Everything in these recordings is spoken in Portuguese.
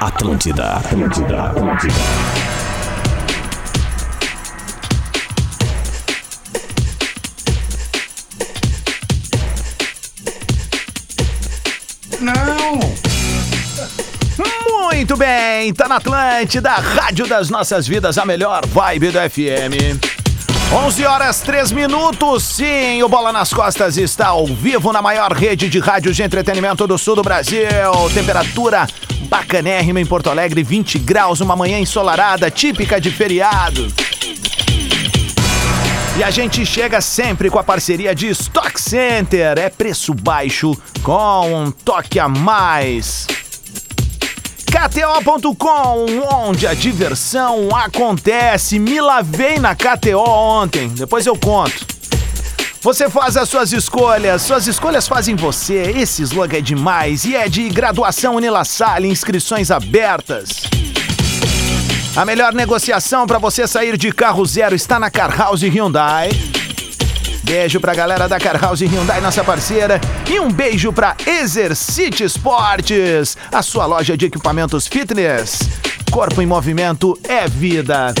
Atlântida, Atlântida, Atlântida. Não! Muito bem, tá na Atlântida, Rádio das Nossas Vidas, a melhor vibe do FM. 11 horas 3 minutos, sim, o Bola nas Costas está ao vivo na maior rede de rádios de entretenimento do sul do Brasil. Temperatura bacanérrima em Porto Alegre, 20 graus, uma manhã ensolarada, típica de feriado. E a gente chega sempre com a parceria de Stock Center. É preço baixo com um toque a mais. KTO.com, onde a diversão acontece. Me lavei na KTO ontem, depois eu conto. Você faz as suas escolhas, suas escolhas fazem você. Esse slogan é demais e é de graduação Unila Salle, inscrições abertas. A melhor negociação para você sair de carro zero está na Car House Hyundai. Beijo pra galera da Car House Hyundai, nossa parceira. E um beijo pra Exercite Esportes, a sua loja de equipamentos fitness. Corpo em movimento é vida.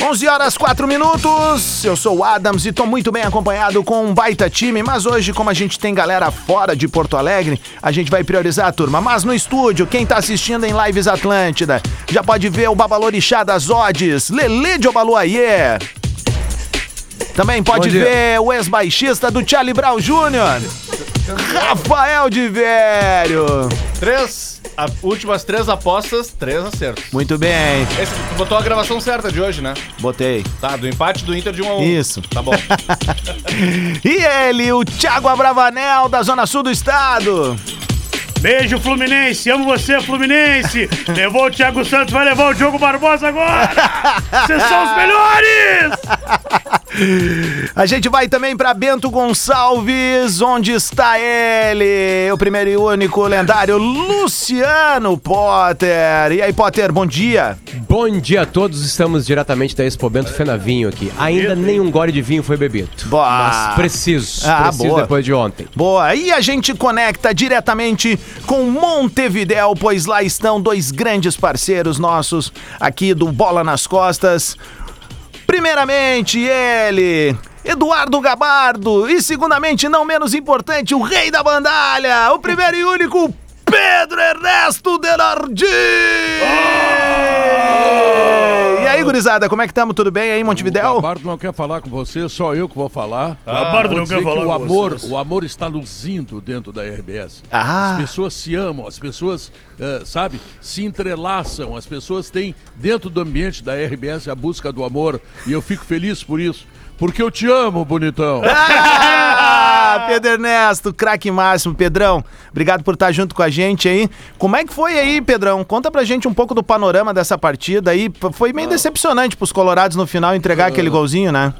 11 horas 4 minutos. Eu sou o Adams e tô muito bem acompanhado com um baita time, mas hoje, como a gente tem galera fora de Porto Alegre, a gente vai priorizar a turma. Mas no estúdio, quem tá assistindo em Lives Atlântida, já pode ver o Babalorixá das Odds, Lele de Obaluayê. Também pode ver o ex-baixista do Charlie Brown Jr., Rafael de Velho. Três, a- últimas três apostas, três acertos. Muito bem, Esse, botou a gravação certa de hoje, né? botei. Tá, do empate do Inter de 1 a 1. Isso. Tá bom. E ele, o Thiago Abravanel, da Zona Sul do Estado. Beijo, Fluminense. Amo você, Fluminense. Levou o Thiago Santos, vai levar o Diogo Barbosa agora. Vocês são os melhores. A gente vai também para Bento Gonçalves, onde está ele, o primeiro e único lendário Luciano Potter. E aí, Potter, bom dia. Bom dia a todos, estamos diretamente da Expo Bento Fenavinho aqui. Ainda nenhum gole de vinho foi bebido. Boa. Mas preciso, Ah, preciso boa. depois de ontem. Boa, e a gente conecta diretamente com Montevidéu, pois lá estão dois grandes parceiros nossos aqui do Bola nas Costas. Primeiramente, ele, Eduardo Gabardo, e segundamente, não menos importante, o rei da bandalha, o primeiro e único Pedro Ernesto Denardi! E aí, gurizada, como é que estamos? Tudo bem aí, O Montevidéu? Gabardo não quer falar com você, só eu que vou falar. Gabardo Vou não quer falar que o com amor, o amor está luzindo dentro da RBS. Ah. As pessoas se amam, as pessoas, eh, sabe, se entrelaçam, as pessoas têm dentro do ambiente da RBS a busca do amor e eu fico feliz por isso. Porque eu te amo, bonitão. Ah, Pedro Ernesto, craque máximo. Pedrão, obrigado por estar junto com a gente aí. Como é que foi aí, Pedrão? Conta pra gente um pouco do panorama dessa partida aí. Foi meio decepcionante pros colorados no final entregar aquele golzinho, né?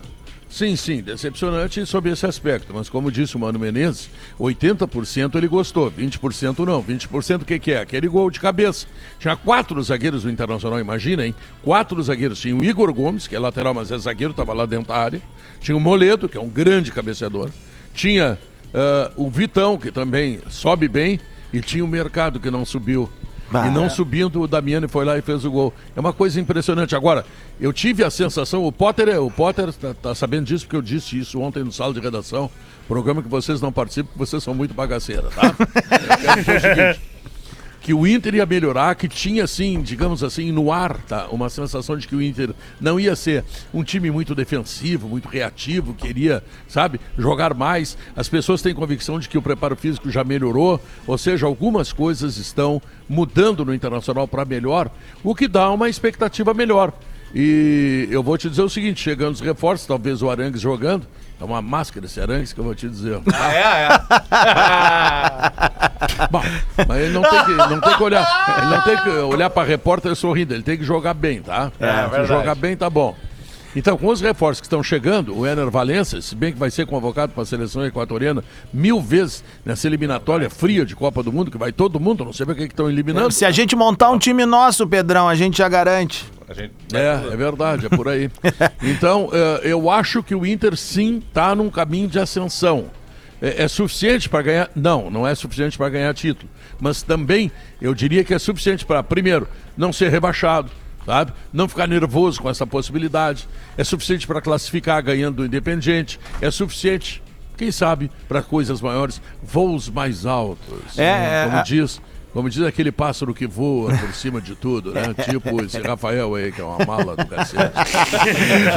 Sim, sim, decepcionante sob esse aspecto, mas como disse o Mano Menezes, 80% ele gostou, 20% não. 20% o que, que é? Aquele gol de cabeça. Tinha quatro zagueiros do Internacional, imagina, hein? Quatro zagueiros. Tinha o Igor Gomes, que é lateral, mas é zagueiro, estava lá dentro da área. Tinha o Moledo, que é um grande cabeceador. Tinha ah, o Vitão, que também sobe bem. E tinha o Mercado, que não subiu. Bah. E não subindo, o Damiani foi lá e fez o gol. É uma coisa impressionante. Agora, eu tive a sensação, o Potter, é- o Potter tá, tá sabendo disso porque eu disse isso ontem no sala de redação, programa que vocês não participam porque vocês são muito bagaceiras, tá? eu quero dizer o seguinte, que o Inter ia melhorar, que tinha assim, digamos assim, no ar, tá? Uma sensação de que o Inter não ia ser um time muito defensivo, muito reativo, queria, sabe, jogar mais. As pessoas têm convicção de que o preparo físico já melhorou, ou seja, algumas coisas estão mudando no Internacional para melhor, o que dá uma expectativa melhor. E eu vou te dizer o seguinte, chegando os reforços, talvez o Arangues jogando, é uma máscara esse Arangues que eu vou te dizer. Ah, é, é. Bom, mas ele não tem que, não tem que olhar, ele não tem que olhar para repórter sorrindo, ele tem que jogar bem, tá? Se verdade. jogar bem, tá bom. Então, com os reforços que estão chegando, o Ener Valencia, se bem que vai ser convocado para a seleção equatoriana mil vezes nessa eliminatória fria de Copa do Mundo, que vai todo mundo, não sei para que estão eliminando. Se a gente montar um time nosso, Pedrão, a gente já garante. Gente... É, é verdade, é por aí. Então, eh, eu acho que o Inter sim está num caminho de ascensão. é, é suficiente para ganhar? Não, não é suficiente para ganhar título. Mas também eu diria que é suficiente para, primeiro, não ser rebaixado, sabe? Não ficar nervoso com essa possibilidade. É suficiente para classificar ganhando do Independente. É suficiente, quem sabe, para coisas maiores, voos mais altos. É, como é, diz. Como diz aquele pássaro que voa por cima de tudo, né? Tipo esse Rafael aí, que é uma mala do cacete.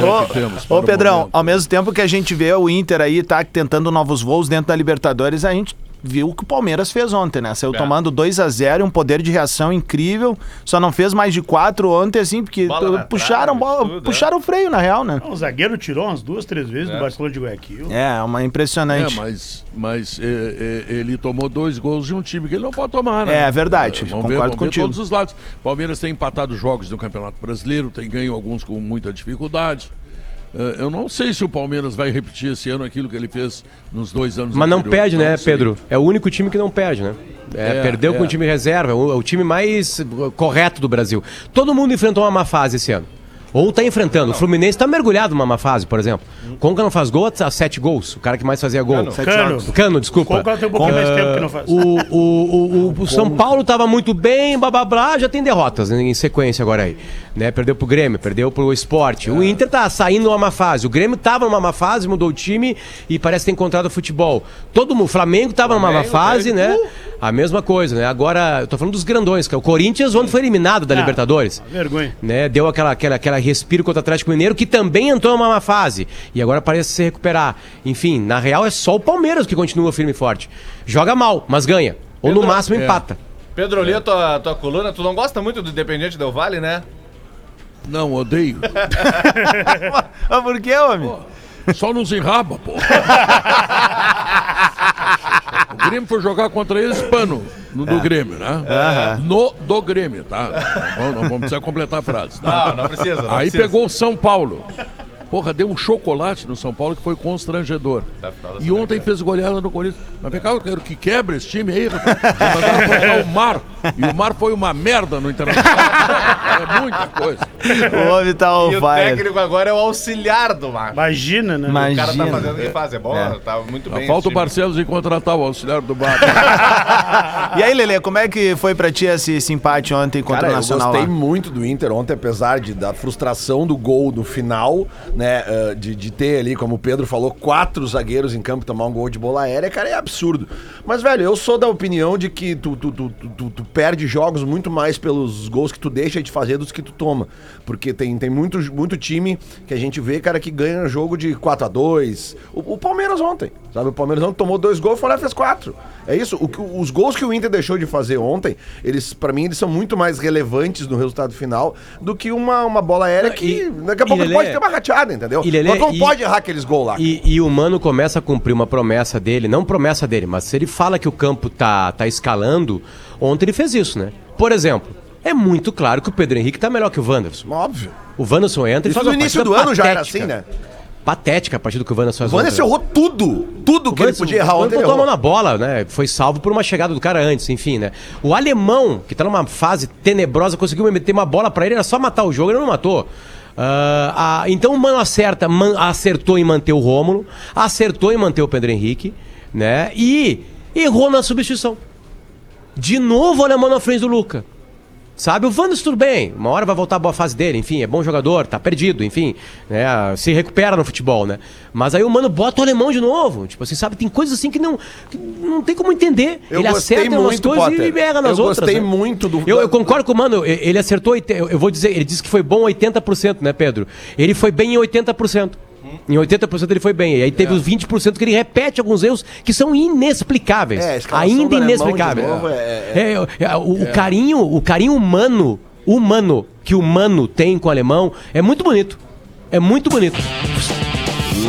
O Ô, o Pedrão, ao mesmo tempo que a gente vê o Inter aí tá tentando novos voos dentro da Libertadores, a gente viu o que o Palmeiras fez ontem, né? Saiu tomando 2 a 0 um poder de reação incrível. Só não fez mais de quatro ontem, assim, porque Bola puxaram, trave, bola- tudo, puxaram o freio, na real, né? O zagueiro tirou umas duas, três vezes do Barcelona de Guayaquil. É, uma impressionante. É, mas, mas é, é, ele tomou dois gols de um time que ele não pode tomar, né? É, verdade, vamos concordo ver, vamos ver contigo. todos os lados. Palmeiras tem empatado jogos no Campeonato Brasileiro, tem ganho alguns com muita dificuldade. É, eu não sei se o Palmeiras vai repetir esse ano aquilo que ele fez nos dois anos Mas não perde, né, sei. Pedro? É o único time que não perde, né? É, É, perdeu é. com o time reserva, é o, é o time mais uh, correto do Brasil. Todo mundo enfrentou uma má fase esse ano. Ou tá enfrentando. O Fluminense tá mergulhado numa má fase, por exemplo. Conca não faz gol há sete gols. O cara que mais fazia gol. Sete Cano. jogos. Cano, desculpa. Conca tem um pouquinho mais tempo que não faz. O, o, o, o- o São Paulo tava muito bem, blá blá blá, já tem derrotas em sequência agora aí. Né? Perdeu pro Grêmio, perdeu pro Esporte. O Inter tá saindo numa má fase. O Grêmio tava numa má fase, mudou o time e parece ter encontrado o futebol. Todo mundo, o Flamengo tava numa má Flamengo, fase, né? A mesma coisa, né? Agora, eu tô falando dos grandões, que é o Corinthians, ontem foi eliminado da Ah, Libertadores Vergonha. né? Deu aquela, aquela, aquela respiro contra o Atlético Mineiro, que também entrou numa má fase. E agora parece se recuperar. Enfim, na real é só o Palmeiras que continua firme e forte. Joga mal, mas ganha. Ou no Pedro, máximo é. empata. Pedro, eu li a tua, tua coluna. Tu não gosta muito do Independente Del Vale, né? Não, odeio. Mas por que, homem? Só nos enraba, pô. o Grêmio foi jogar contra eles, pano, no do Grêmio, né? No do Grêmio, tá? Não, vamos- não vamos precisar completar a frase. tá? Não, não precisa. Não Aí precisa. pegou o São Paulo. Porra, deu um chocolate no São Paulo que foi constrangedor. Tá, final da E ontem fez goleada no Corinthians. Mas vem cá, eu quero que quebre esse time aí, rapaz. Já mandaram trocar o Mar. E o Mar foi uma merda no Internacional. É muita coisa. O homem tá on E o técnico agora é o auxiliar do Mar. Imagina, né? Mas- O cara tá Imagina. fazendo o que faz, é bom, tá muito bem. falta o. Barcelos em contratar o auxiliar do Bar. E aí, Lelê, como é que foi pra ti esse, esse empate ontem contra Cara, o eu Nacional gostei lá? muito do Inter ontem, apesar de, da frustração do gol no final, né? eh, de, de ter ali, como o Pedro falou, quatro zagueiros em campo tomar um gol de bola aérea, cara, é absurdo. Mas, velho, eu sou da opinião de que tu, tu, tu, tu, tu- tu perde jogos muito mais pelos gols que tu deixa de fazer dos que tu toma. Porque tem, tem muito, muito time que a gente vê, cara, que ganha jogo de 4 a 2 O, o Palmeiras ontem, sabe? O Palmeiras ontem tomou dois gols, foi lá e fez quatro. É isso. O, os gols que o Inter deixou de fazer ontem, eles, para mim, eles são muito mais relevantes no resultado final do que uma, uma bola aérea que E- daqui a e pouco Lelê- pode ter uma rateada, entendeu? e Lelê, não e- pode errar aqueles gols lá. E, e o Mano começa a cumprir uma promessa dele, não promessa dele, mas se ele fala que o campo tá, tá escalando, ontem ele fez isso, né? Por exemplo, é muito claro que o Pedro Henrique tá melhor que o Wanderson. Óbvio. O Wanderson entra e Isso faz no uma início do ano já era patética. assim, né? Patética a partida que o Wanderson faz O Wanderson errou tudo. Tudo que ele Wanderson- podia errar ontem, ele botou a mão errou. na bola, né? Foi salvo por uma chegada do cara antes, enfim, né? O alemão, que tá numa fase tenebrosa, conseguiu meter uma bola pra ele, era só matar o jogo, ele não matou. Ah, ah, então o Mano acerta, man- acertou em manter o Rômulo, acertou em manter o Pedro Henrique, né? E errou na substituição. De novo o alemão na frente do Luca. Sabe, o Wanderson tudo bem, uma hora vai voltar a boa fase dele, enfim, é bom jogador, tá perdido, enfim, né, se recupera no futebol, né? Mas aí o mano bota o alemão de novo, tipo assim, sabe, tem coisas assim que não, que não tem como entender. Eu ele acerta em umas coisas Potter. e erra nas Eu outras. gostei né? muito do- Eu, eu concordo com o mano, ele acertou, eu eu vou dizer, ele disse que foi bom 80%, né, Pedro? Ele foi bem em 80%. Em 80% ele foi bem. E aí teve os 20% que ele repete alguns erros que são inexplicáveis. É, ainda inexplicáveis. novo é- É, é, o, o carinho, o carinho humano, humano que o mano tem com o alemão é muito bonito. É muito bonito.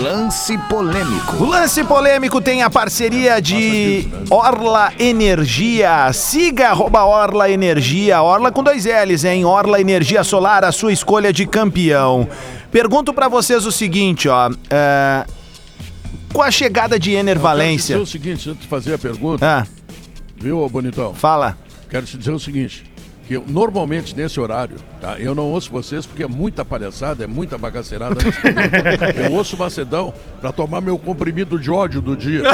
Lance polêmico. O lance polêmico tem a parceria de Orla Energia. Siga arroba Orla Energia. Orla com dois L's, hein? Orla Energia Solar, a sua escolha de campeão. Pergunto pra vocês o seguinte, ó. é, Com a chegada de Ener Quero Valência. te dizer o seguinte, antes de fazer a pergunta, Ah, viu, ô bonitão? fala. Quero te dizer o seguinte: que eu, normalmente nesse horário, tá? Eu não ouço vocês porque é muita palhaçada, é muita bagaceirada. eu ouço o Macedão para tomar meu comprimido de ódio do dia.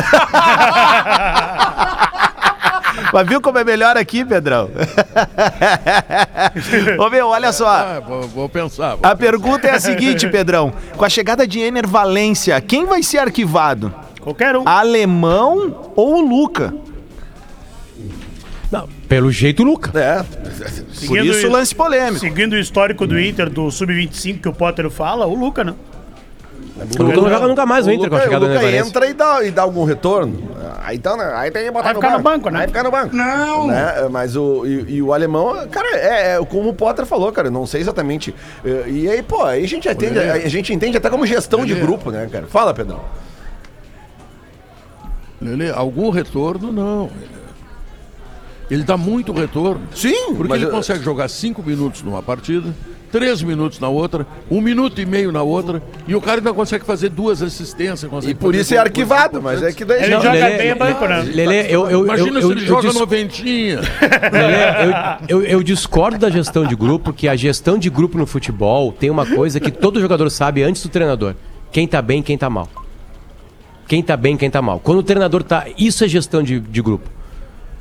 Mas viu como é melhor aqui, Pedrão? Ô meu, olha só. Ah, vou, vou pensar. vou A pergunta é a seguinte, Pedrão. Com a chegada de Ener Valência, quem vai ser arquivado? Qualquer um. Alemão ou o Luca? Não, pelo jeito, Luca. É. Por Seguindo isso o o- lance polêmico. Seguindo o histórico do Inter, do Sub-25 que o Potter fala, o Luca, né? O Luca não joga nunca mais o Inter com a Luca, chegada o do Luca entra e dá, e dá algum retorno. Aí, então, né, aí tem que botar Vai ficar no banco, né? Aí ficar no banco. Não! Mas o, e, e o alemão, cara, é, é como o Potter falou, cara, eu não sei exatamente. Eh, E aí, pô, aí a gente entende, a gente entende até como gestão de grupo, né, cara? Fala, Pedrão. Lelê, algum retorno? Não. Ele dá muito retorno. Sim, Porque mas ele eu- consegue jogar cinco minutos numa partida, três minutos na outra, um minuto e meio na outra, e o cara ainda consegue fazer duas assistências. E por isso é arquivado, mas é que daí. Ele Não, joga Lelê, bem a banco, né? Lelê, eu, eu, Imagina eu, se ele eu joga dis- noventinha. Lelê, eu, eu, eu discordo da gestão de grupo, que a gestão de grupo no futebol tem uma coisa que todo jogador sabe antes do treinador. Quem tá bem, quem tá mal. Quem tá bem, quem tá mal. Quando o treinador tá. Isso é gestão de, de grupo.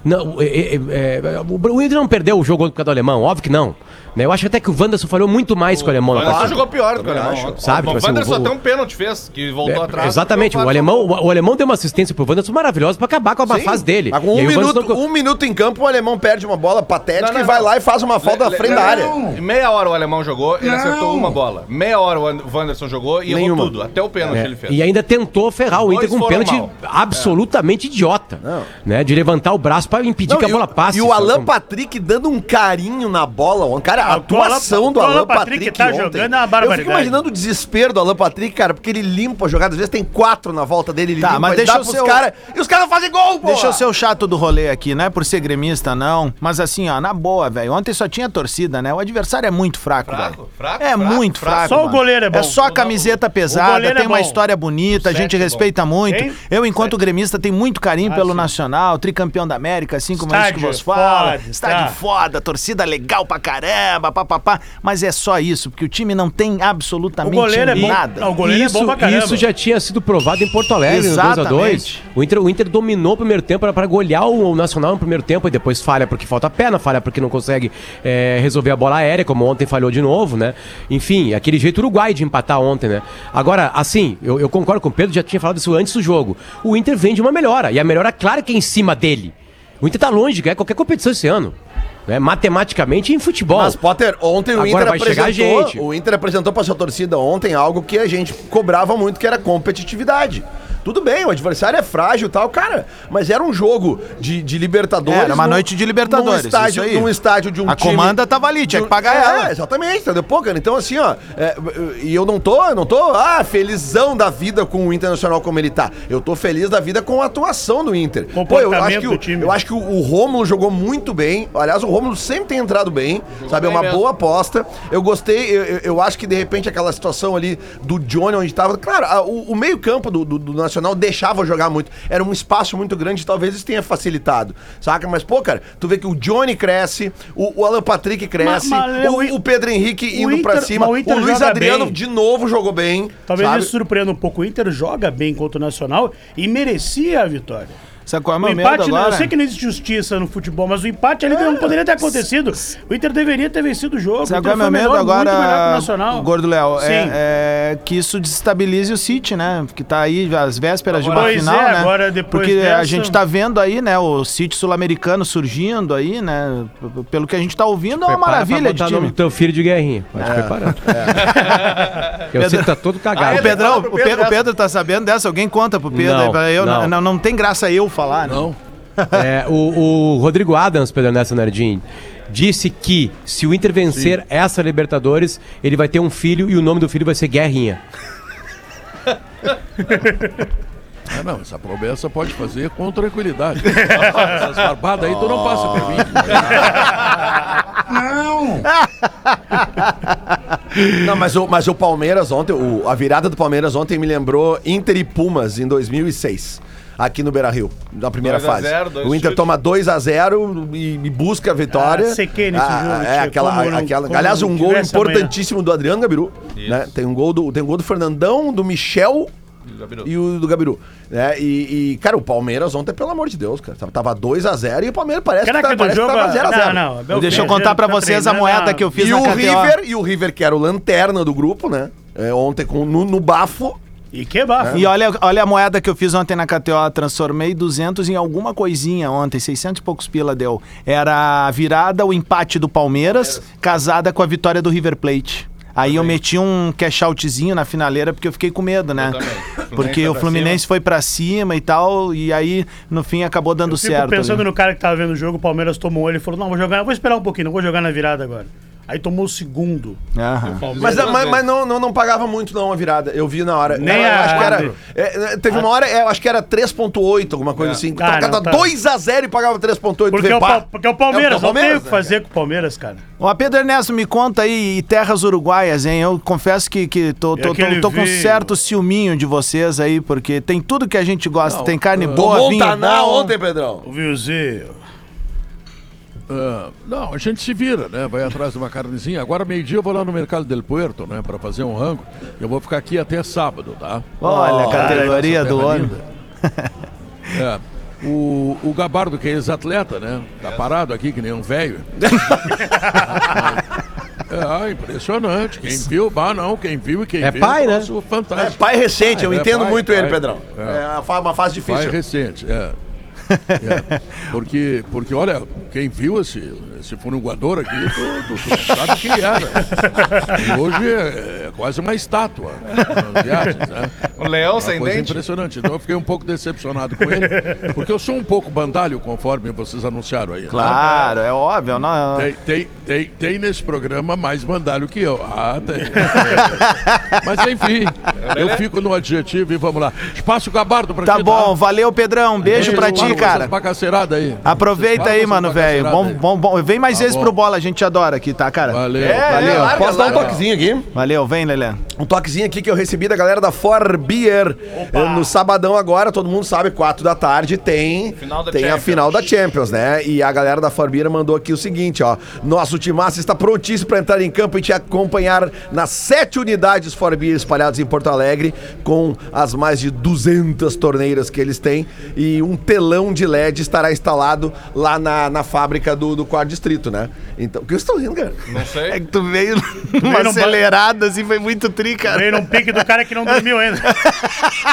Não, é- é- é- o Inter não perdeu o jogo por causa do alemão, óbvio que não. Né, Eu acho até que o Wanderson falhou muito mais com o alemão O Wanderson jogou pior do que o alemão. Sabe, O tipo assim, Wanderson o- até um pênalti fez, que voltou É, atrás. exatamente, o alemão, o, o alemão deu uma assistência pro Wanderson maravilhosa pra acabar com a má Sim, fase dele. Mas com E um minuto, não- um minuto em campo, o alemão perde uma bola patética Não, não, e vai não. lá e faz uma falta na frente da área. Meia hora o alemão jogou, ele acertou uma bola. Meia hora o Wanderson jogou e errou Nenhuma. tudo. Até o pênalti É, ele fez. E ainda tentou ferrar o Inter com um pênalti mal. absolutamente idiota. Né? De levantar o braço pra impedir que a bola passe. e o? Alan Patrick dando um carinho na bola. ontem. Cara, a Ah, atuação do o Alan Patrick Patrick, tá ontem, jogando uma Eu barbaridade. fico imaginando o desespero do Alan Patrick, cara, porque ele limpa a jogada. Às vezes tem quatro na volta dele, ele Tá, limpa, mas ele deixa dá eu o- caras. E os caras fazem gol, pô! Deixa eu ser o chato do rolê aqui, não é por ser gremista, não. Mas assim, ó, na boa, velho. Ontem só tinha torcida, né? O adversário é muito fraco, Fraco, velho. fraco, É fraco, muito fraco. fraco. Só o goleiro é bom. É só a camiseta pesada, é tem uma bom. história bonita, a O gente sete é respeita muito. Hein? Eu, enquanto gremista, tenho muito carinho pelo Nacional, tricampeão da América, assim como é isso que vos fala. Estádio tá. foda, torcida legal pra caramba, papapá. Mas é só isso, porque o time não tem absolutamente O goleiro é bom. nada. Não, o goleiro isso, é bom pra caramba. isso já tinha sido provado em Porto Alegre, no 2x2. Exatamente. O Inter, o Inter dominou o primeiro tempo para golear o, o Nacional no primeiro tempo e depois falha porque falta perna, falha porque não consegue é, resolver a bola aérea, como ontem falhou de novo, né? Enfim, aquele jeito uruguai de empatar ontem, né? Agora, assim, eu, eu concordo com o Pedro, já tinha falado isso antes do jogo. O Inter vem de uma melhora, e a melhora, claro que é em cima dele. O Inter tá longe de ganhar qualquer competição esse ano. Né? Matematicamente em futebol. Mas, Potter, ontem o Agora Inter apresentou. gente. O Inter apresentou pra sua torcida ontem algo que a gente cobrava muito, que era competitividade. Tudo bem, o adversário é frágil e tal, cara. Mas era um jogo de, de Libertadores. Era uma num- noite de Libertadores, Num estádio, isso aí. num estádio de um A comanda tava ali, tinha que pagar é, ela. exatamente, entendeu? Pô, cara, então assim, ó. é, e eu não tô, eu não tô, ah, felizão da vida com o Internacional como ele tá. Eu tô feliz da vida com a atuação do Inter. Pô, eu acho que, o, time. eu acho que o, o Rômulo jogou muito bem. Aliás, o Rômulo sempre tem entrado bem, sabe? É uma mesmo. boa aposta. Eu gostei, eu, eu- eu acho que de repente aquela situação ali do Johnny onde tava. Claro, a- o, o meio-campo do, do- do Nacional deixava jogar muito. Era um espaço muito grande, talvez isso tenha facilitado. Saca? Mas, pô, cara, tu vê que o Johnny cresce, o, o Alan Patrick cresce, Mas- mas, o, o- Pedro Henrique o indo pra Inter- cima, mas o o, Luiz Adriano bem. de novo jogou bem. Talvez sabe? isso surpreenda um pouco. O Inter joga bem contra o Nacional e merecia a vitória. Sabe qual é o O meu medo empate, né, eu agora? sei que não existe justiça no futebol, mas o empate ali não poderia ter acontecido. O Inter deveria ter vencido o jogo. o Sabe qual é meu foi medo o agora, Nacional. Gordo Léo? Sim. É, é que isso desestabilize o City, né? Que tá aí às vésperas de uma final, é, né? agora depois Porque a dessa- gente tá vendo aí, né, o City sul-americano surgindo aí, né? Pelo que a gente tá ouvindo, é uma maravilha pra de botar o nome time. do teu filho de guerrinha. Pode preparar. Eu sei que tá todo Ah, cagado. o Pedrão, o Pedro, o Pedro tá sabendo dessa? Alguém conta pro Pedro? Não, eu, não. Não, não tem graça eu falar, né? Não. É, o, o Rodrigo Adams, Pedro Nessa Nardim, disse que se o Inter vencer essa Libertadores, ele vai ter um filho e o nome do filho vai ser Guerrinha. Ah, não, essa promessa pode fazer com tranquilidade. Essas barbadas aí tu não passa por mim. Não, mas o, mas o Palmeiras ontem, o- a virada do Palmeiras ontem me lembrou Inter e Pumas em 2006. aqui no Beira-Rio, na primeira 2 a fase. 0, dois o Inter chutes. toma 2 a 0 e, e busca a vitória. Ah, sequei nesse jogo, é, tia, aquela, como não- aquela, como aliás, não um gol tivesse amanhã. importantíssimo do Adriano Gabiru, né? Tem um gol do tem um gol do Fernandão, do Michel Gabiru. e o do Gabiru. Né? E, e, cara, o Palmeiras ontem, pelo amor de Deus, cara, tava 2 a 0 e o Palmeiras parece Caraca, que, do tá, parece que jogo. tava 0 a 0 Não, não. Deixa eu contar pra tá vocês a treinando moeda que eu fiz E na o KTO. River, e o River que era o lanterna do grupo, né? É, ontem com, no, no bafo. E que bafo. E olha, olha a moeda que eu fiz ontem na KTO. Transformei 200 em alguma coisinha ontem. 600 e poucos pila deu. Era a virada, o empate do Palmeiras, casada com a vitória do River Plate. Aí eu meti um cash outzinho na finaleira porque eu fiquei com medo, né? Porque O Fluminense foi pra cima e tal, e aí no fim acabou dando Eu fico certo. pensando no cara que tava vendo o jogo, o Palmeiras tomou ele e falou: Não, vou jogar, vou esperar um pouquinho, não vou jogar na virada agora. Aí tomou o segundo. Aham. Mas, mas, mas não, não, não pagava muito, não, a virada. Eu vi na hora. Nem eu a- acho que era. é, é, teve uma hora, é, eu acho que era 3,8, alguma coisa assim. Ah, não, Tava tá. 2x0 e pagava 3,8. Porque, Vê, é o, pá. Pal- porque é o Palmeiras, É não tem o que né, fazer com o Palmeiras, cara. Ó, Pedro Ernesto, me conta aí, e terras uruguaias, hein? Eu confesso que, que tô, tô, tô, aquele tô com vinho? certo ciúminho de vocês aí, porque tem tudo que a gente gosta. tem carne boa, Tomou um vinho Taná bom. ontem, Pedrão. O Vilzinho. Ah, não, a gente se vira, né? Vai atrás de uma carnezinha. Agora, meio-dia, eu vou lá no Mercado del Puerto, né? Pra fazer um rango. Eu vou ficar aqui até sábado, tá? Olha a Oh, categoria essa do terra homem. linda. É. O, o Gabardo, que é ex-atleta, né? Tá parado aqui que nem um velho. É, ah, impressionante. Quem viu, ah, não, quem viu e quem É viu. pai, né? troço É Fantástico. pai recente, eu Ah, é entendo pai, muito pai. ele, Pedrão. É. É, uma fa- uma fase Pai difícil. recente, é. É, Porque, porque, olha, quem viu esse, esse furuguador aqui, tu sabe quem era. E hoje é, é quase uma estátua nas viagens, né? O leão sem coisa dente. impressionante. Então eu fiquei um pouco decepcionado com ele, porque eu sou um pouco bandalho, conforme vocês anunciaram aí. né? Claro, é óbvio. Não, Tem, tem, tem, tem nesse programa mais bandalho que eu. Ah, tem. Mas enfim, eu fico no adjetivo e vamos lá. Espaço gabardo pra Tá ti, bom, valeu, Pedrão. Um beijo pra ti, cara. Bagaceirada aí. Aproveita aí, mano, velho. Bom, bom, bom. Vem mais Tá vezes bom. pro bola, a gente adora aqui, tá, cara? Valeu. É, Valeu. é, larga, Posso dar um toquezinho aqui? Valeu, vem, Lelê. Um toquezinho aqui que eu recebi da galera da For Beer. Eh, No sabadão agora, todo mundo sabe, 4 da tarde tem, Final da tem a final da Champions, né? E a galera da Beer mandou aqui o seguinte, ó. Nosso timaço está prontíssimo para entrar em campo e te acompanhar nas sete unidades For Beer espalhadas em Porto Alegre, com as mais de 200 torneiras que eles têm. E um telão de LED estará instalado lá na, na fábrica do, do quarto distrito, né? Então, o que vocês estão rindo, cara? Não sei. É que tu veio veio numa num acelerada, assim, foi muito tri, cara. Veio num pique do cara que não dormiu ainda.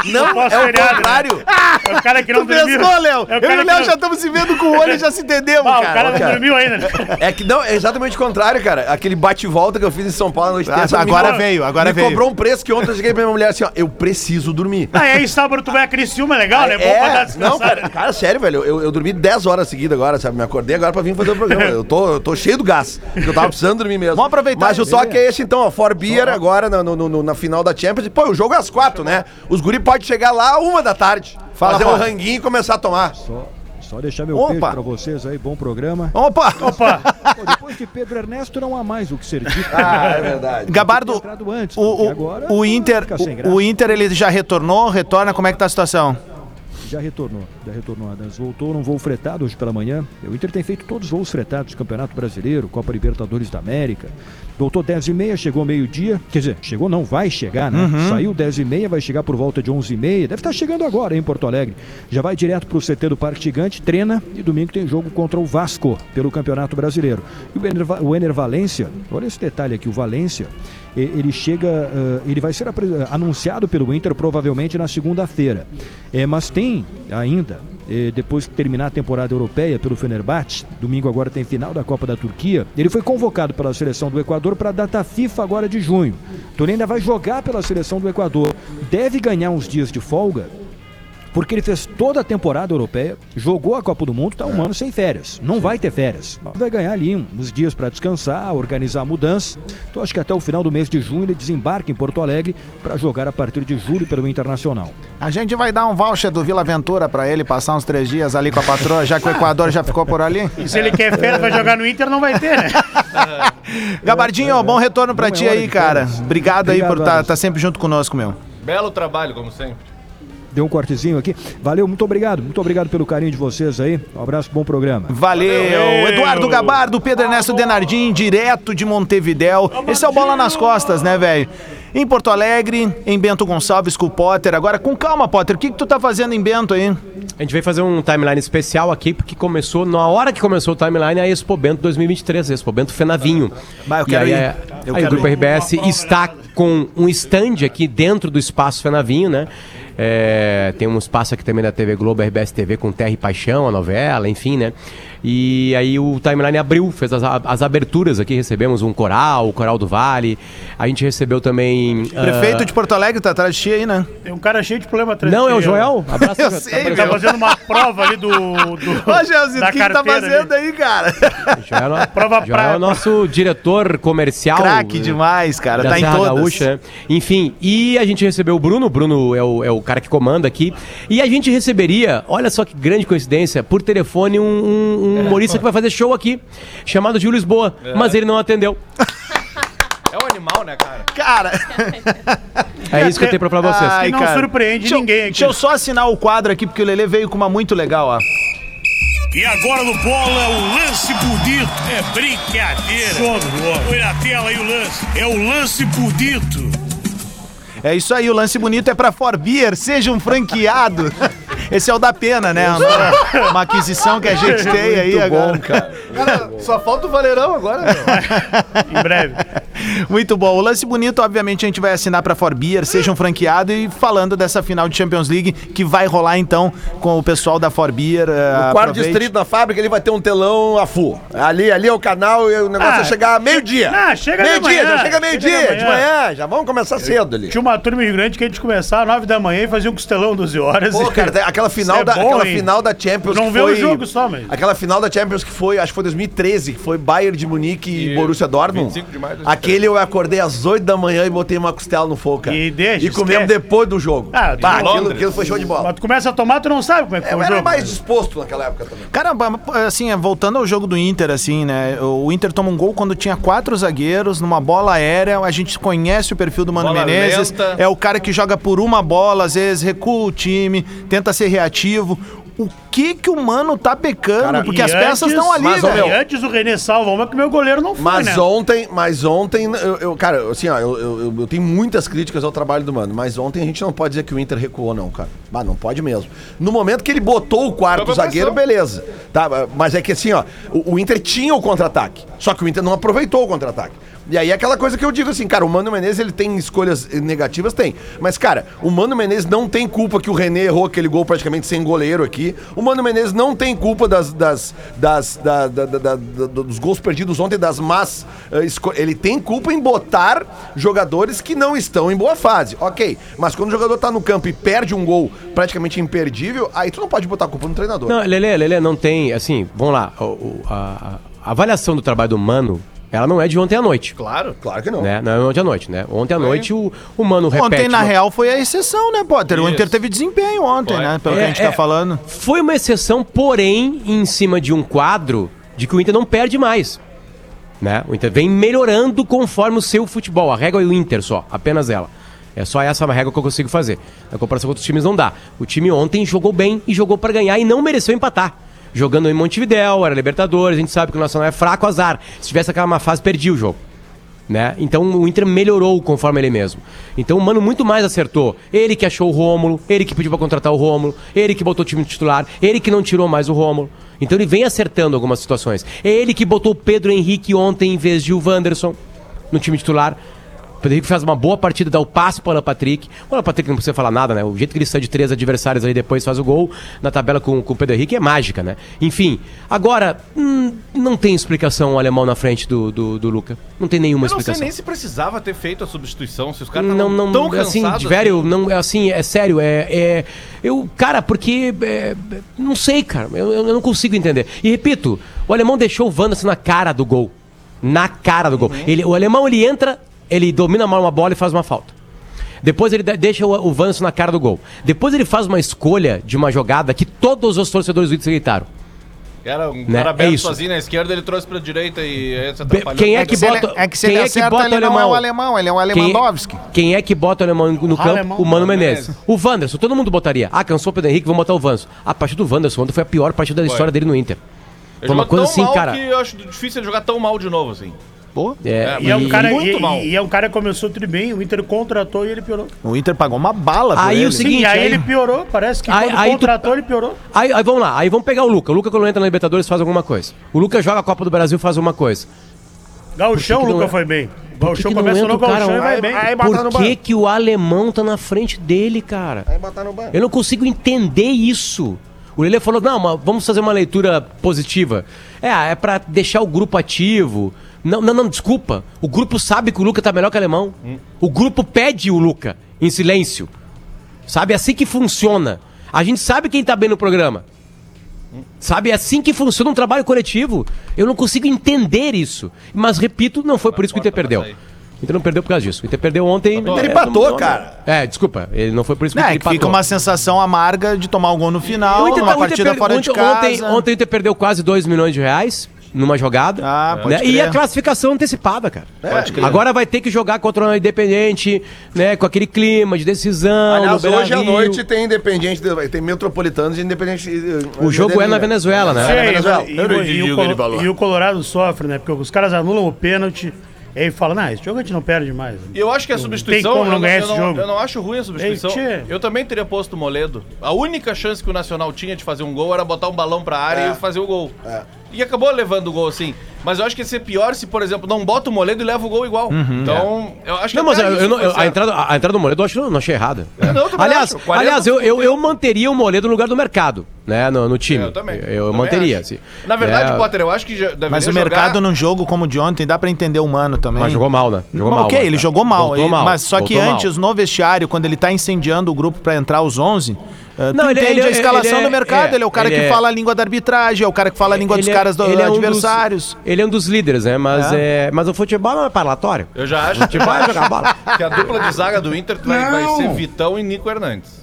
Não, Pós é o feriado, né? contrário. É o cara que não Tu dormiu. pescou, Léo? É Eu cara e o Léo não- já estamos se vendo com o olho e já se entendemos, Ah, o cara. cara não cara. dormiu ainda. É que não, é exatamente o contrário, cara. Aquele bate-volta que eu fiz em São Paulo na noite Ah, terça, agora me- veio, agora me veio. cobrou um preço que ontem eu cheguei pra minha mulher assim, ó, eu preciso dormir. Ah, e aí sábado tu vai a Criciúma, é legal, né? Bom pra dar É, não, cara, cara, sério, velho, eu, eu dormi 10 horas seguidas agora, sabe? Me acordei agora pra vir fazer o programa. Eu tô, eu tô cheio do gás, porque eu tava precisando dormir mesmo. Vamos aproveitar. Mas o toque é esse então, ó, For Beer agora no- no- no- na final da Champions. Pô, o jogo é às quatro, né? Os guri podem chegar lá uma da tarde, Fala, fazer um Paulo. ranguinho e começar a tomar. Só, só deixar meu Opa. beijo pra vocês aí, bom programa. Opa! Opa, Pô, depois de Pedro Ernesto não há mais o que ser dito. Ah, é verdade. Gabardo, entrado antes, o, porque o, agora o Inter, fica sem o, o Inter ele já retornou, retorna, como é que tá a situação? Já retornou, já retornou. Adams voltou num voo fretado hoje pela manhã. O Inter tem feito todos os voos fretados, Campeonato Brasileiro, Copa Libertadores da América. Voltou 10 e meia, chegou meio-dia. Quer dizer, chegou não, vai chegar, né? Saiu 10 e meia, vai chegar por volta de 11 e meia. Deve estar chegando agora, em Porto Alegre. Já vai direto pro CT do Parque Gigante, treina e domingo tem jogo contra o Vasco pelo Campeonato Brasileiro. E o Ener, o Ener Valência, olha esse detalhe aqui, o Valência, ele chega, eh, ele vai ser apre- anunciado pelo Inter provavelmente na segunda-feira. É, mas tem ainda, eh, depois que terminar a temporada europeia pelo Fenerbahçe, domingo agora tem final da Copa da Turquia, ele foi convocado pela seleção do Equador para a data FIFA agora de junho. Então ele ainda vai jogar pela seleção do Equador. Deve ganhar uns dias de folga, porque ele fez toda a temporada europeia, jogou a Copa do Mundo, tá um ano sem férias. Não vai ter férias. Vai ganhar ali uns dias para descansar, organizar a mudança. Então acho que até o final do mês de junho ele desembarca em Porto Alegre para jogar a partir de julho pelo Internacional. A gente vai dar um voucher do Vila Aventura pra ele passar uns três dias ali com a patroa, já que o Equador já ficou por ali. e se ele quer férias pra jogar no Inter, não vai ter, né? Gabardinho, bom retorno pra Não é ti aí, cara. férias. Obrigado aí por Obrigado, estar Adams. sempre junto conosco, meu. Belo trabalho, como sempre. Deu um cortezinho aqui. Valeu, muito obrigado. Muito obrigado pelo carinho de vocês aí. Um abraço, bom programa. Valeu! Eduardo Gabardo, Pedro Ernesto Denardim, direto de Montevidéu. Esse é o Bola nas Costas, né, velho? Em Porto Alegre, em Bento Gonçalves com o Potter. Agora, com calma, Potter, o que, que tu tá fazendo em Bento aí? A gente veio fazer um timeline especial aqui, porque começou, na hora que começou o timeline, a Expo Bento 2023, a Expo Bento Fenavinho. Bah, eu E quero aí, ir. é- Eu aí quero o Grupo ir. RBS está com um stand aqui dentro do Espaço Fenavinho, né? É, tem um espaço aqui também da TV Globo, RBS TV, com Terra e Paixão, a novela, enfim, né? E aí o timeline abriu, fez as, as aberturas aqui, recebemos um coral, o Coral do Vale. A gente recebeu também. ah, Prefeito de Porto Alegre tá atrás de ti aí, né? Tem um cara cheio de problema atrás Não, de é o Joel. Abraço, Eu Joel. sei, tá meu. fazendo uma prova ali do. do Ô, da o que, que tá fazendo ali. aí, cara? Joel, é- Prova Joel é pra- o nosso diretor comercial. Craque eh, demais, cara. da Tá em todas. Gaúcha, né? Enfim, e a gente recebeu o Bruno, o Bruno é o, é o cara que comanda aqui, e a gente receberia, olha só que grande coincidência, por telefone um, um- um humorista que vai fazer show aqui, chamado Gil Lisboa, mas ele não atendeu. É um animal, né, cara? Cara, É isso que eu tenho pra falar pra vocês. Ai, Que não cara. surpreende deixa eu- ninguém aqui. Deixa eu só assinar o quadro aqui, porque o Lelê veio com uma muito legal, ó. E agora no bola, o lance bonito. É brincadeira. Põe na tela aí o lance. É o lance bonito. É isso aí, o lance bonito é pra Forbier, seja um franqueado. Esse é o da pena, né? Uma, uma aquisição que a gente tem aí agora. Cara, só falta o Valerão agora, meu. Em breve. Muito bom. O lance bonito, obviamente, a gente vai assinar pra Forbier, seja um franqueado e falando dessa final de Champions League que vai rolar então com o pessoal da Forbier. O quarto distrito na fábrica, ele vai ter um telão a full. Ali, ali é o canal e o negócio Ah, é chegar meio-dia. ah, chega Meio-dia, já chega meio-dia, de manhã. Já vamos começar cedo ali. Tinha uma turma Grande que a gente começava às 9 da manhã e fazia um costelão 12 horas. Pô, e- cara, aquela final, Isso é da, bom, aquela hein? final da Champions Não que vê foi... o jogo só, mas- Aquela final da Champions que foi, acho que foi 2013, que foi Bayern de Munique e, E Borussia Dortmund. 25 de maio de 2013. Aquele eu acordei às 8 da manhã e botei uma costela no fogo, cara. E deixa, E comemos depois do jogo. Ah, bah, aquilo, Londres. aquilo foi show de bola. Mas tu começa a tomar, tu não sabe como é que foi Eu o era jogo. mais disposto naquela época também. Caramba, assim, é, voltando ao jogo do Inter, assim, né? O Inter toma um gol quando tinha quatro zagueiros, numa bola aérea. A gente conhece o perfil do Mano Bola Menezes. lenta. É o cara que joga por uma bola, às vezes recua o time, tenta ser reativo. O que que o Mano tá pecando? Cara, Porque as peças antes- estão ali, mas, velho. E antes o René salva uma que meu goleiro não foi, Mas né? ontem, mas ontem, eu, eu- cara, assim, ó, eu, eu, eu- tenho muitas críticas ao trabalho do Mano, mas ontem a gente não pode dizer que o Inter recuou, não, cara. Bah, não pode mesmo. No momento que ele botou o quarto zagueiro, pressão. beleza. Tá, mas é que assim, ó, o, o Inter tinha o contra-ataque, só que o Inter não aproveitou o contra-ataque. E aí é aquela coisa que eu digo assim, cara, o Mano Menezes ele tem escolhas negativas? Tem. Mas, cara, o Mano Menezes não tem culpa que o René errou aquele gol praticamente sem goleiro aqui. O Mano Menezes não tem culpa das, das, das, da- da- da- dos gols perdidos ontem, das más. esco- Ele tem culpa em botar jogadores que não estão em boa fase. Ok. Mas quando o jogador tá no campo e perde um gol praticamente imperdível, aí tu não pode botar a culpa no treinador. Não, Lelê, Lelê, não tem, assim, vamos lá, o- a, a avaliação do trabalho do Mano, ela não é de ontem à noite. Claro. Claro que não. Né? Não é ontem à noite, né? Ontem à noite o, o Mano repete... Ontem, na uma- real, foi a exceção, né, Potter? O Isso. Inter teve desempenho ontem, Foi. né? Pelo que É, a gente é. tá falando. Foi uma exceção, porém, em cima de um quadro de que o Inter não perde mais. Né? O Inter vem melhorando conforme o seu futebol. A regra é o Inter só, apenas ela. É só essa a regra que eu consigo fazer. Na comparação com outros times não dá. O time ontem jogou bem e jogou pra ganhar e não mereceu empatar. Jogando em Montevidéu, era Libertadores, a gente sabe que o Nacional é fraco, azar. Se tivesse aquela má fase, perdia o jogo. Né? Então o Inter melhorou conforme ele mesmo. Então o Mano muito mais acertou. Ele que achou o Rômulo, ele que pediu pra contratar o Rômulo, ele que botou o time titular, ele que não tirou mais o Rômulo. Então ele vem acertando algumas situações. É ele que botou o Pedro Henrique ontem em vez de o Wanderson no time titular. Henrique faz uma boa partida, dá o passe para o Alan Patrick. O Alan Patrick não precisa falar nada, né? O jeito que ele sai de três adversários aí depois faz o gol na tabela com, com o Pedro Henrique é mágica, né? Enfim, agora, hum, não tem explicação o alemão na frente do, do, do Luca. Não tem nenhuma Eu não sei explicação. nem se precisava ter feito a substituição, se os caras Não, não, tão assim, cansados. velho, não, é assim, é sério, é, é eu, cara, porque, é, não sei, cara, eu, eu não consigo entender. E repito, o alemão deixou o Wanderson na cara do gol, na cara do gol. Ele, o alemão, ele entra, ele domina mal uma bola e faz uma falta. Depois ele de- deixa o, o Wanderson na cara do gol. Depois ele faz uma escolha de uma jogada que todos os torcedores do Inter gritaram. Era um Né? cara É aberto isso. sozinho na esquerda, ele trouxe pra direita e aí se atrapalhou. Quem é que se ele- bota, é que se quem ele é que acerta, bota o ele não é alemão? o alemão, ele é o Quem- Lewandowski. Quem é que bota o alemão no campo? Alemão, o Mano Menezes. Menezes. O Wanderson, todo mundo botaria. Ah, cansou o Pedro Henrique, vamos botar o Wanderson. A partida do Wanderson ontem foi a pior partida da história dele no Inter. Ele Foi uma coisa tão assim, mal cara. que eu acho difícil ele jogar tão mal de novo, assim. É, E é um cara, muito e, mal. e é um cara que começou tudo bem, o Inter contratou e ele piorou. O Inter pagou uma bala por Aí ele. o seguinte, Sim, aí, aí- ele piorou, parece que Aí- quando aí tu- contratou ele piorou. Aí, aí vamos lá, aí vamos pegar o Luca. O Luca, quando entra na Libertadores, faz alguma coisa. O Luca joga a Copa do Brasil, faz alguma coisa. Gauchão, Por o Luca não é- foi bem. Que Gauchão que começa no cara Gauchão e vai bem. aí Por banco. que, que o alemão tá na frente dele, cara? Aí botar no banco. Eu não consigo entender isso. O Lele falou, não, mas vamos fazer uma leitura positiva. É, é pra deixar o grupo ativo. Não, não, não, desculpa. O grupo sabe que o Luca tá melhor que o alemão. O grupo pede o Luca em silêncio. Sabe? É assim que funciona. A gente sabe quem tá bem no programa. Sabe? É assim que funciona um trabalho coletivo. Eu não consigo entender isso. Mas, repito, não foi por isso que o Inter perdeu. O Inter não perdeu por causa disso. O Inter perdeu ontem. Ele é, empatou, não- cara. É, desculpa. Ele não foi por isso que É, o que Inter empatou. fica uma sensação amarga de tomar um gol no final, O Inter numa tá- o Inter partida per- fora de ontem, casa. Ontem, ontem o Inter perdeu quase 2 milhões de reais numa jogada. Ah, pode né? E a classificação antecipada, cara. Pode crer. Agora vai ter que jogar contra o Independente, né? Com aquele clima de decisão. Aliás, no hoje à noite tem Independente, tem Metropolitanos e Independente. O jogo é na Venezuela, né? Sim, Venezuela. e, e o o que ele Colo- falou. e o Colorado sofre, né? Porque os caras anulam o pênalti e aí fala, não, esse jogo a gente não perde mais. E eu acho que a substituição. como não ganhar eu esse não, jogo. eu não acho ruim a substituição. Ei, eu também teria posto o Moledo. A única chance que o Nacional tinha de fazer um gol era botar um balão pra área É. e fazer o gol. E acabou levando o gol assim. Mas eu acho que ia ser pior se, por exemplo, não bota o Moledo e leva o gol igual. Então, eu acho que Não, mas eu, eu não- a, entrada, a entrada do Moledo eu acho, não achei errada. não, eu aliás, acho. 40 aliás eu, eu, eu manteria o Moledo no lugar do mercado, né? No, no time. Eu também. Eu, eu Também manteria. assim. Na verdade, É, Potter, eu acho que já Mas o jogar- mercado num jogo como o de ontem dá pra entender o Mano também. Mas jogou mal, né? Jogou Mas mal. ok, né, ele cara? jogou mal, ele- mal, mas só que mal. antes, no vestiário, quando ele tá incendiando o grupo pra entrar os 11, uh, tu Não, ele- entende ele- a escalação ele é- do mercado, é, ele é o cara que é- fala a língua da arbitragem, é o cara que fala a língua dos é- caras do, ele é um dos- adversários. Ele é um dos líderes, né? Mas, é. mas o futebol não é parlatório. Eu já acho que Vai jogar bola. que a dupla de zaga do Inter vai, vai Não. ser Vitão e Nico Hernandes.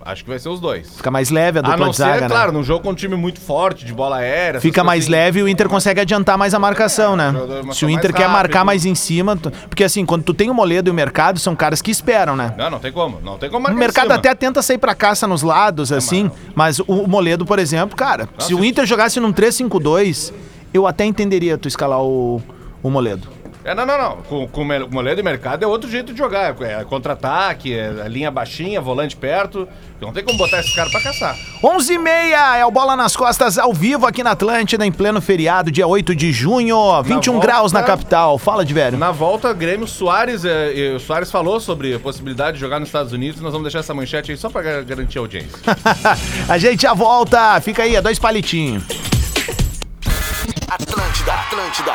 Acho que vai ser os dois. Fica mais leve a A dupla não de zaga, ser, né? claro, num jogo com um time muito forte, de bola aérea. Fica mais assim. leve e o Inter consegue adiantar mais a marcação, né? mais- Se o Inter quer rápido. marcar mais em cima, tu- porque assim, quando tu tem o Moledo e o Mercado, são caras que esperam, né? Não, não tem como. Não tem como O marcar em mercado cima. até tenta sair pra caça nos lados, assim, mas o Moledo, por exemplo, cara, se o se- Inter jogasse num 3-5-2, eu até entenderia tu escalar o, o Moledo. É, não, não, não. Com, com o Moledo e Mercado é outro jeito de jogar. É contra-ataque, é a linha baixinha, volante perto. Não tem como botar esses caras pra caçar. 11 h 30 é o Bola nas Costas ao vivo aqui na Atlântida, em pleno feriado, dia 8 de junho, 21 volta- graus na capital. Fala de velho. Na volta, Grêmio Soares, é, e o Soares falou sobre a possibilidade de jogar nos Estados Unidos. Nós vamos deixar essa manchete aí só pra gar- garantir a audiência. a gente já volta, fica aí, é dois palitinhos. Atlântida, Atlântida.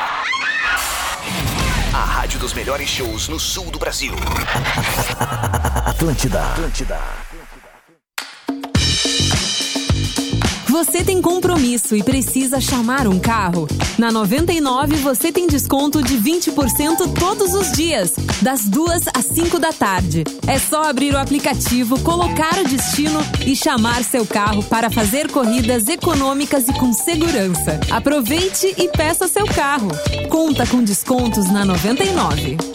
A rádio dos melhores shows no sul do Brasil. Atlântida, Atlântida. Você tem compromisso e precisa chamar um carro? Na 99 você tem desconto de 20% todos os dias, das 2 às 5 da tarde. É só abrir o aplicativo, colocar o destino e chamar seu carro para fazer corridas econômicas e com segurança. Aproveite e peça seu carro. Conta com descontos na 99.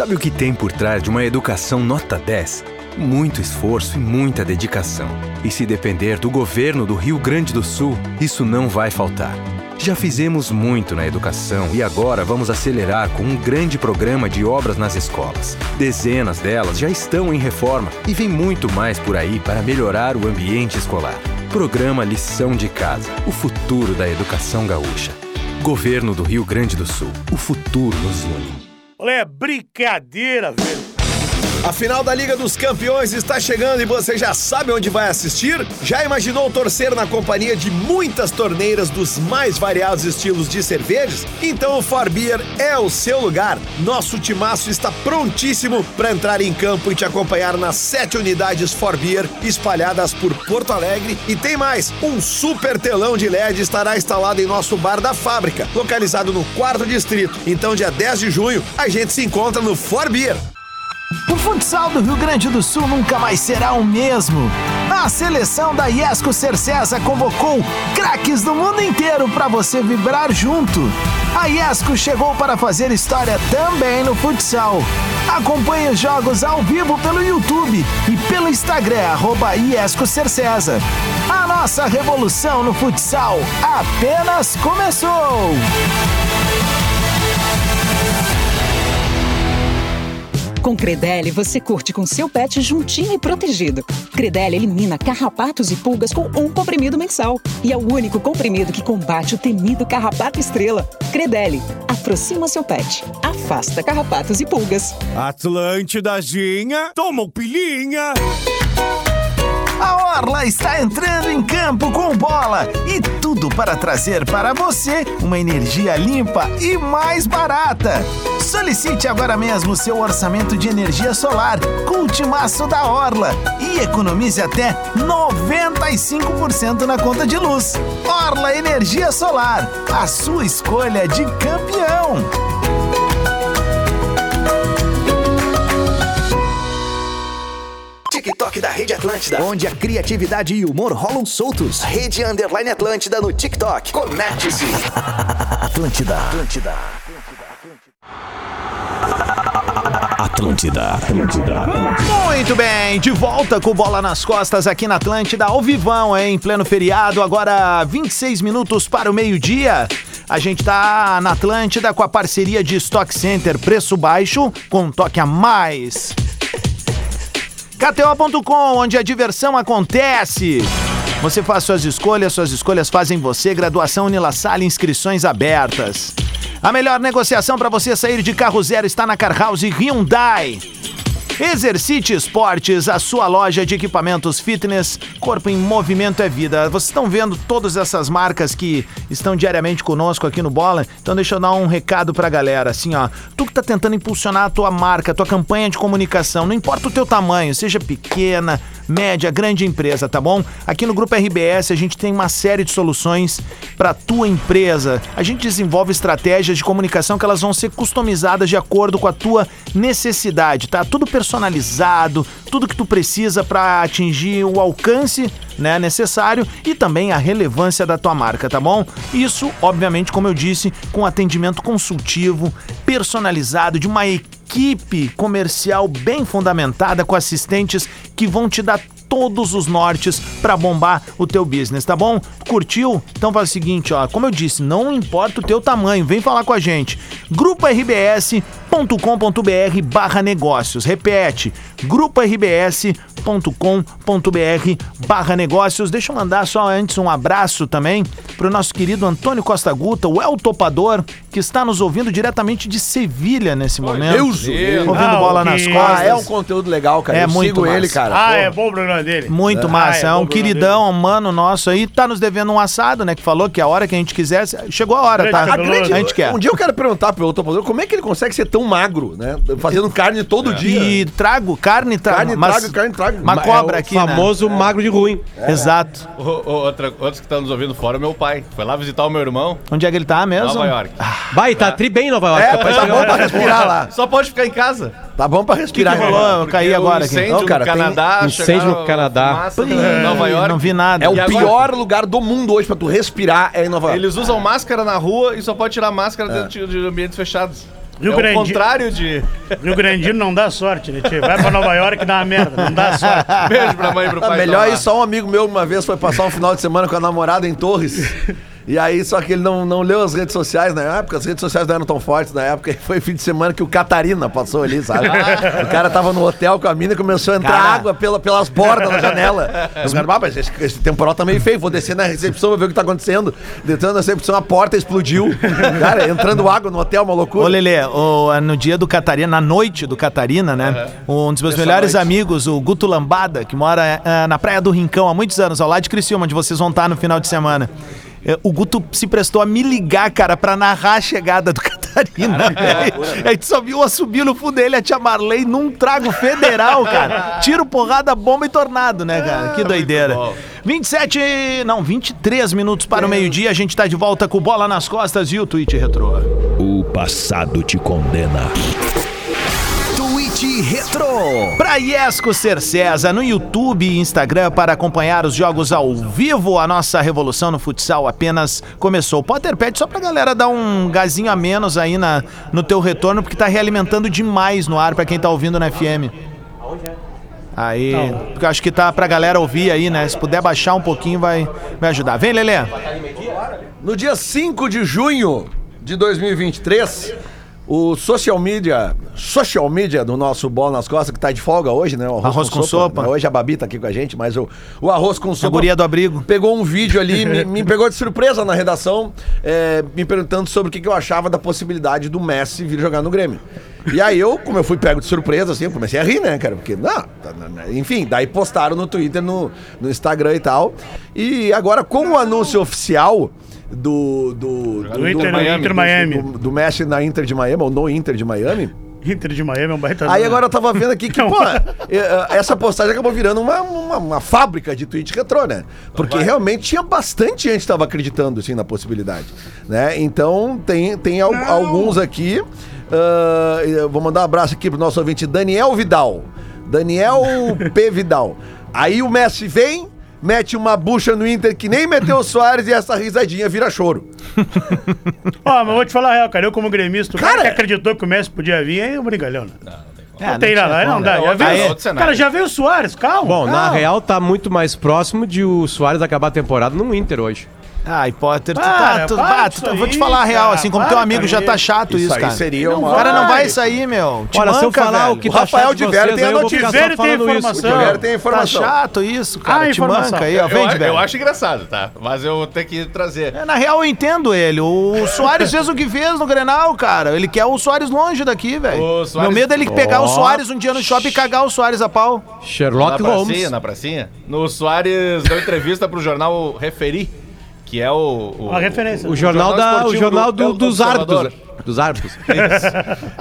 Sabe o que tem por trás de uma educação nota 10? Muito esforço e muita dedicação. E se depender do governo do Rio Grande do Sul, isso não vai faltar. Já fizemos muito na educação e agora vamos acelerar com um grande programa de obras nas escolas. Dezenas delas já estão em reforma e vem muito mais por aí para melhorar o ambiente escolar. Programa Lição de Casa, o futuro da educação gaúcha. Governo do Rio Grande do Sul, o futuro nos une. Olha, é brincadeira, velho. A final da Liga dos Campeões está chegando e você já sabe onde vai assistir? Já imaginou torcer na companhia de muitas torneiras dos mais variados estilos de cervejas? Então o For Beer é o seu lugar. Nosso timaço está prontíssimo para entrar em campo e te acompanhar nas sete unidades For Beer espalhadas por Porto Alegre. E tem mais, um super telão de LED estará instalado em nosso bar da fábrica, localizado no quarto distrito. Então dia 10 de junho a gente se encontra no For Beer. O futsal do Rio Grande do Sul nunca mais será o mesmo. A seleção da Iesco Cercesa convocou craques do mundo inteiro para você vibrar junto. A Iesco chegou para fazer história também no futsal. Acompanhe os jogos ao vivo pelo YouTube e pelo Instagram, arroba Iesco Cercesa. A nossa revolução no futsal apenas começou! Com Credelli, você curte com seu pet juntinho e protegido. Credelli elimina carrapatos e pulgas com um comprimido mensal. E é o único comprimido que combate o temido carrapato estrela. Credelli, aproxima seu pet. Afasta carrapatos e pulgas. Atlântidazinha, toma o pilinha. A Orla está entrando em campo com bola e tudo para trazer para você uma energia limpa e mais barata. Solicite agora mesmo seu orçamento de energia solar com o Timaço da Orla e economize até 95% na conta de luz. Orla Energia Solar, a sua escolha de campeão. TikTok da Rede Atlântida. Onde a criatividade e o humor rolam soltos. Rede Underline Atlântida no TikTok. Conecte-se. Atlântida. Atlântida. Atlântida. Atlântida. Muito bem, de volta com bola nas costas aqui na Atlântida, ao vivão, hein? Em pleno feriado, agora 26 minutos para o meio-dia. A gente tá na Atlântida com a parceria de Stock Center, preço baixo com um toque a mais. KTO.com, onde a diversão acontece. Você faz suas escolhas, suas escolhas fazem você. Graduação Unila inscrições abertas. A melhor negociação para você sair de carro zero está na Car House Hyundai. Exercite Esportes, a sua loja de equipamentos fitness. Corpo em movimento é vida. Vocês estão vendo todas essas marcas que estão diariamente conosco aqui no Bola? Então deixa eu dar um recado pra galera, assim, ó. Tu que tá tentando impulsionar a tua marca, a tua campanha de comunicação, não importa o teu tamanho, seja pequena, média, grande empresa, tá bom? Aqui no Grupo RBS a gente tem uma série de soluções para tua empresa. A gente desenvolve estratégias de comunicação que elas vão ser customizadas de acordo com a tua necessidade, tá? Tudo personalizado, tudo que tu precisa para atingir o alcance né, necessário e também a relevância da tua marca, tá bom? Isso, obviamente, como eu disse, com atendimento consultivo, personalizado, de uma equipe comercial bem fundamentada, com assistentes que vão te dar todos os nortes para bombar o teu business, tá bom? Curtiu? Então faz o seguinte, ó, como eu disse, não importa o teu tamanho, vem falar com a gente. Grupo RBS grupo.rbs.com.br barra negócios. Repete, grupo.rbs.com.br barra negócios. Deixa eu mandar só antes um abraço também para o nosso querido Antônio Costa Guta, o El Topador, que está nos ouvindo diretamente de Sevilha nesse momento. Deus, ouvindo Ah, bola nas que- costas. Ah, é um conteúdo legal, cara. É Eu muito sigo massa. ele, cara. Ah, Pô. é bom o programa dele. Muito Ah, massa, é, bom um queridão, um mano nosso aí, tá nos devendo um assado, né? Que falou que a hora que a gente quisesse, chegou a hora, tá? A grande- a gente quer. Um dia eu quero perguntar pro topador como é que ele consegue ser tão magro, né? Fazendo carne todo dia. E trago, carne trago. Carne mas- trago, carne trago. Uma Ma- cobra é o aqui, né? famoso magro de ruim. Exato. O- o- outra, outros que estão nos ouvindo fora, meu pai. Foi lá visitar o meu irmão. Onde é que ele tá mesmo? Nova York. Vai, tá tri bem em Nova York. É, tá bom pra respirar lá. Só pode ficar em casa. Tá bom pra respirar. Que que rolou? Eu caí agora o aqui. incêndio Não, cara, no tem Canadá. incêndio no Canadá. fumaça de Nova York. Não vi nada. É o E agora- pior lugar do mundo hoje pra tu respirar é em Nova York. Eles usam máscara na rua e só pode tirar máscara dentro de ambientes fechados. Rio é Grande- o contrário de... Rio Grandino não dá sorte, né, tio? Vai pra Nova York e dá uma merda, não dá sorte. Beijo pra mãe e pro Ah, pai. melhor lá. ir só um amigo meu uma vez foi passar um final de semana com a namorada em Torres. E aí, só que ele não, não leu as redes sociais na época, as redes sociais não eram tão fortes na época, e foi fim de semana que o Catarina passou ali, sabe? o cara tava no hotel com a mina e começou a entrar Cara. água pela, pelas bordas da janela. Os caras, ah, mas esse, esse temporal tá meio feio, vou descer na recepção pra ver o que tá acontecendo. Descendo na recepção, a porta explodiu. Cara, entrando água no hotel, uma loucura. Ô, Lelê, o- no dia do Catarina, na noite do Catarina, né? Um dos meus Essa melhores noite. amigos, o Guto Lambada, que mora eh, na Praia do Rincão há muitos anos, ao lado de Criciúma, onde vocês vão estar no final de semana. Eh, O Guto se prestou a me ligar, cara, pra narrar a chegada do Catarina. velho. A gente só viu o assobio no fundo dele, a tia Marley, num trago federal, cara. Tiro, porrada, bomba e tornado, né, cara? Que doideira. 27, não, 23 minutos para o meio-dia, a gente tá de volta com bola nas costas e o tweet retrô. O passado te condena. Hit Retro. Pra Iesco Cercesa no YouTube e Instagram para acompanhar os jogos ao vivo. A nossa revolução no futsal apenas começou. Potter pede só pra galera dar um gazinho a menos aí na, no teu retorno, porque tá realimentando demais no ar pra quem tá ouvindo na FM. Aí, porque eu acho que tá pra galera ouvir aí, né? Se puder baixar um pouquinho, vai, vai ajudar. Vem, Lelê. No dia 5 de junho de 2023, o social media, social media do nosso Bola nas Costas, que tá de folga hoje, né? O Arroz com sopa. né? Hoje a Babi tá aqui com a gente, mas o, o Arroz com sopa... guria do abrigo. Pegou um vídeo ali, me, me pegou de surpresa na redação, é, me perguntando sobre o que, que eu achava da possibilidade do Messi vir jogar no Grêmio. E aí eu, como eu fui pego de surpresa, assim, eu comecei a rir, né, cara? Porque, não, tá, não, enfim, daí postaram no Twitter, no, no Instagram e tal. E agora, com o anúncio oficial do... Do, Do Inter- Inter Miami. Do, do Messi na Inter de Miami, ou no Inter de Miami... Inter de Miami é um baita. Aí agora eu tava vendo aqui que, pô, eh, eh, essa postagem acabou virando uma, uma, uma fábrica de tweet retrô, né? Porque realmente tinha bastante gente que tava acreditando, assim, na possibilidade, né? Então, tem, tem al- alguns aqui, eu vou mandar um abraço aqui pro nosso ouvinte, Daniel Vidal. Daniel P. Vidal. Aí o Messi vem, mete uma bucha no Inter que nem meteu o Soares e essa risadinha vira choro. Ó, mas eu vou te falar a real, cara. Eu, como gremista, o cara, que acreditou que o Messi podia vir, aí é um brigalhão, né? Não, É, tem não nada, aí não como, dá. né? Já veio, outro cenário. cara, já veio o Soares, calma. Bom, na calma. real tá muito mais próximo de o Soares acabar a temporada no Inter hoje. Ai, Potter, tu Para, tá. Tu, para bah, disso tu- vou te aí, falar a real, cara, assim, como para, teu amigo já tá chato isso isso, aí cara. seria Não, uma- O cara não vai. sair, meu. Te Olha, se eu manca, falar velho. o que O tá Rafael chato de de Vera vocês, tem a aí eu vou notícia. ficar só tem falando isso. informação. O Tiver tem Tá informação. chato isso, cara. Ah, te informação. manca aí, ó. Eu, Vem, eu velho. acho engraçado, tá? Mas eu vou ter que trazer. É, Na real, eu entendo ele. O Soares fez o que fez no Grenal, cara. Ele quer o Soares longe daqui, velho. O Soares- Meu medo é ele pegar o Soares um dia no shopping e cagar o Soares a pau. Na Sherlock pracinha, Holmes. na pracinha. No Soares deu entrevista pro jornal Referi, que é o. o A referência. O jornal, da, o jornal do- El dos Observador. árbitros. Dos árbitros.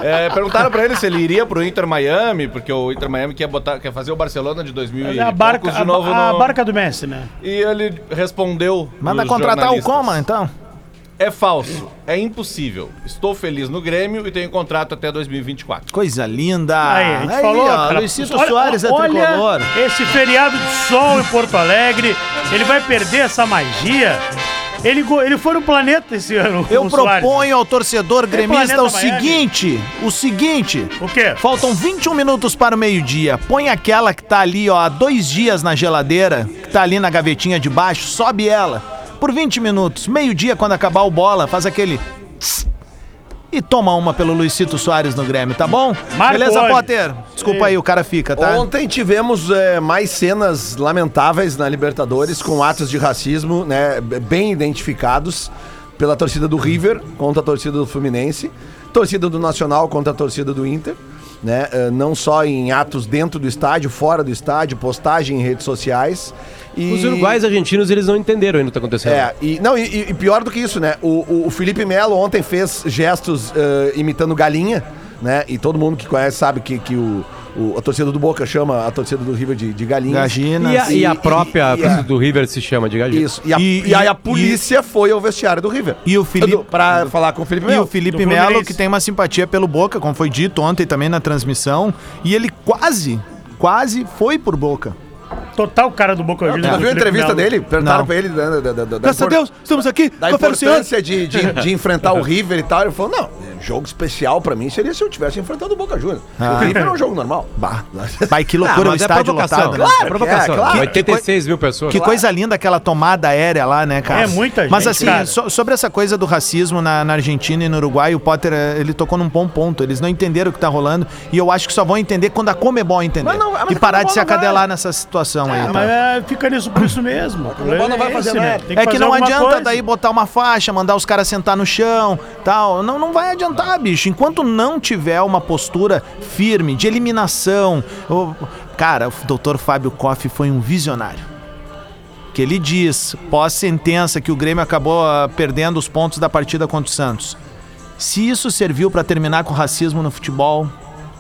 É, perguntaram pra ele se ele iria pro Inter Miami, porque o Inter Miami quer, botar, quer fazer o Barcelona de 2000 É e a barca, a, de novo a no- barca do Messi, né? E ele respondeu. Manda contratar o. Coma, então. É falso, é impossível. Estou feliz no Grêmio e tenho contrato até 2024. Coisa linda. Aí, a gente falou, ó, cara. Luizito Olha- Soares é olha tricolor. Esse feriado de sol em Porto Alegre, ele vai perder essa magia. Ele, ele foi no planeta esse ano. Eu o Soares. proponho ao torcedor gremista Planeta o Miami. seguinte, o seguinte. O quê? Faltam 21 minutos para o meio-dia. Põe aquela que tá ali, ó, há dois dias na geladeira, que tá ali na gavetinha de baixo, sobe ela. Por 20 minutos. Meio-dia, quando acabar o bola, faz aquele. tss, E toma uma pelo Luizito Soares no Grêmio, tá bom? Marco Beleza, hoje. Potter? Desculpa aí, o cara fica, tá? Ontem tivemos é, mais cenas lamentáveis na Libertadores com atos de racismo, né, bem identificados pela torcida do River contra a torcida do Fluminense, torcida do Nacional contra a torcida do Inter, né, eh, não só em atos dentro do estádio, fora do estádio, postagem em redes sociais. E... Os uruguais e argentinos, eles não entenderam ainda o que tá acontecendo. É, e, não, e, e pior do que isso, né? O, o- o Felipe Melo ontem fez gestos eh, imitando galinha, né? E todo mundo que conhece sabe que, que o, o- a torcida do Boca chama a torcida do River de, de galinha. Gagina. E a, e a própria e- e- torcida do River se chama de galinha. Isso. E, a, E- e, aí a e- polícia foi ao vestiário do River. E o Felipe. Do- Pra falar com o Felipe E Melo. o Felipe do Melo, que tem uma simpatia pelo Boca, como foi dito ontem também na transmissão. E ele quase, quase foi por Boca. Total cara do Boca Juniors. já viu a entrevista dele? Perguntaram pra ele da, da, da, Graças a Deus, estamos aqui. da o importância de, de, de enfrentar o River e tal. Ele falou, não, jogo especial pra mim seria se eu tivesse enfrentado o Boca Juniors. O River é um jogo normal. Bah. Vai, que Ah, loucura o mas é estádio provocação. lotado. né? Claro é provocação. claro. 86 mil pessoas. Que coisa linda aquela tomada aérea lá, né, cara? É muita Mas gente, assim, cara. so- sobre essa coisa do racismo na, na Argentina e no Uruguai, o Potter, eh, ele tocou num bom ponto. Eles não entenderam o que tá rolando e eu acho que só vão entender quando a Comebol entender. Mas não- mas e parar de se acadelar nessa situação aí. Ah, tá? mas é, fica nisso por isso mesmo. O problema não vai é fazer esse, nada. Tem É que não adianta coisa. daí botar uma faixa, mandar os caras sentar no chão, tal. Não, não vai adiantar, bicho. Enquanto não tiver uma postura firme de eliminação. o- Cara, o doutor Fábio Koff foi um visionário. Que ele diz, pós-sentença, que o Grêmio acabou ah, perdendo os pontos da partida contra o Santos. Se isso serviu pra terminar com o racismo no futebol,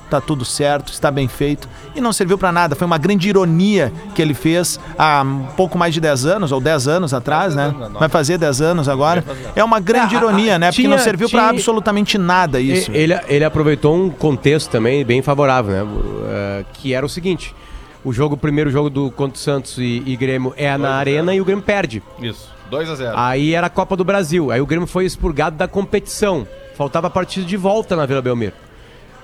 tá tudo certo, está bem feito. E não serviu pra nada. Foi uma grande ironia que ele fez há um pouco mais de 10 anos, ou 10 anos atrás, né? Vai fazer 10 anos agora. É uma grande ironia, né? Porque não serviu pra tinha- absolutamente nada isso. Ele, ele aproveitou um contexto também bem favorável, né? Uh, que era o seguinte: o jogo, o primeiro jogo do contra o Santos e, e Grêmio é na Arena e o Grêmio perde. Isso, 2x0. Aí era a Copa do Brasil. Aí o Grêmio foi expurgado da competição. Faltava a partida de volta na Vila Belmiro.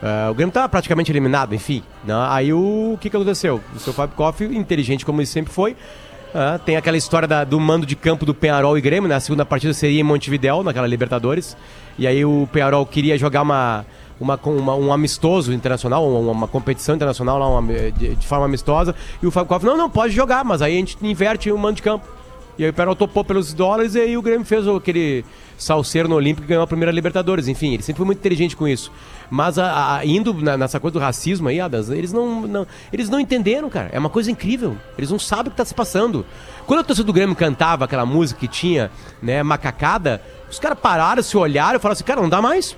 Uh, o Grêmio estava praticamente eliminado, enfim. né? Aí o, o que, que aconteceu? O seu Fábio Koff, inteligente como ele sempre foi, uh, tem aquela história da- do mando de campo do Penharol e Grêmio, né? A segunda partida seria em Montevidéu, naquela Libertadores. E aí o Penharol queria jogar uma, uma, uma- um amistoso internacional, uma, uma competição internacional lá, uma- de, de forma amistosa. E o Fábio Koff, não, não, pode jogar, mas aí a gente inverte o mando de campo. E aí o Penharol topou pelos dólares e aí o Grêmio fez aquele salseiro no Olímpico e ganhou a primeira Libertadores. Enfim, ele sempre foi muito inteligente com isso. Mas a- a- indo na- nessa coisa do racismo aí, Adas, eles não, não- eles não entenderam, cara. É uma coisa incrível. Eles não sabem o que tá se passando. Quando a torcida do Grêmio cantava aquela música que tinha, né, macacada, os caras pararam, se olharam e falaram assim, cara, não dá mais.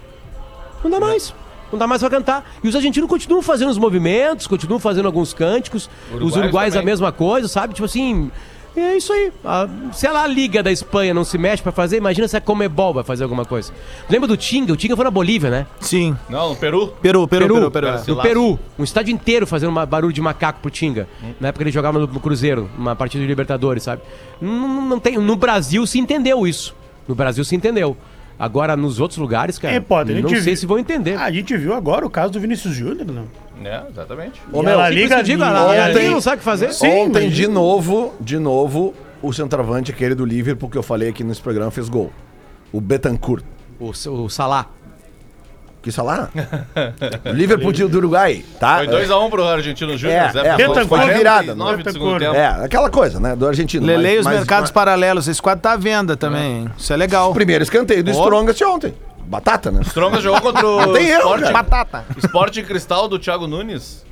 Não dá mais. Não dá mais pra cantar. E os argentinos continuam fazendo os movimentos, continuam fazendo alguns cânticos. os Uruguaios uruguaios a também. mesma coisa, sabe? Tipo assim, é isso aí. A- se lá a Liga da Espanha não se mexe pra fazer, imagina se a Comebol vai fazer alguma coisa. Lembra do Tinga? O Tinga foi na Bolívia, né? Sim. Não, no Peru? Peru, Peru, Peru, Peru. Peru. No Garcilaso. Peru, um estádio inteiro fazendo uma barulho de macaco pro Tinga. Na época ele jogava no, no Cruzeiro, uma partida de Libertadores, sabe? Não, não tem, no Brasil se entendeu isso. No Brasil se entendeu. Agora, nos outros lugares, cara, E, Potter, a não sei vi- se vão entender. A gente viu agora o caso do Vinícius Júnior, não? É, exatamente. Ô, E meu, a Sim, Liga por isso que eu digo, a- a- a Ontem- Liga não sabe o que fazer. Sim, Ontem, mas- de novo, de novo, o centroavante, aquele do Liverpool que eu falei aqui nesse programa, fez gol. O Betancourt. O, o Salah. Que Salah? o Liverpool de- do Uruguai, tá? Foi 2x1 pro Argentino Júnior, É, Zé. é, Foi foi- foi 49 virada, Betancourt. tempo. É, aquela coisa, né? Do argentino. Lelei mas- os mas- mercados mas- paralelos. Esse quadro tá à venda também. hein? Isso é legal. Primeiro escanteio do Ó. Strongest ontem. Batata, né? Stronga jogou contra o tem erro, Sporting. Batata. Sporting Cristal do Thiago Nunes.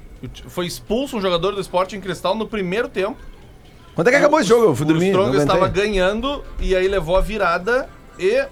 Foi expulso um jogador do Sporting Cristal no primeiro tempo. Quando é que acabou esse jogo? Eu fui o dormir. Strong não estava ganhando e aí levou a virada e.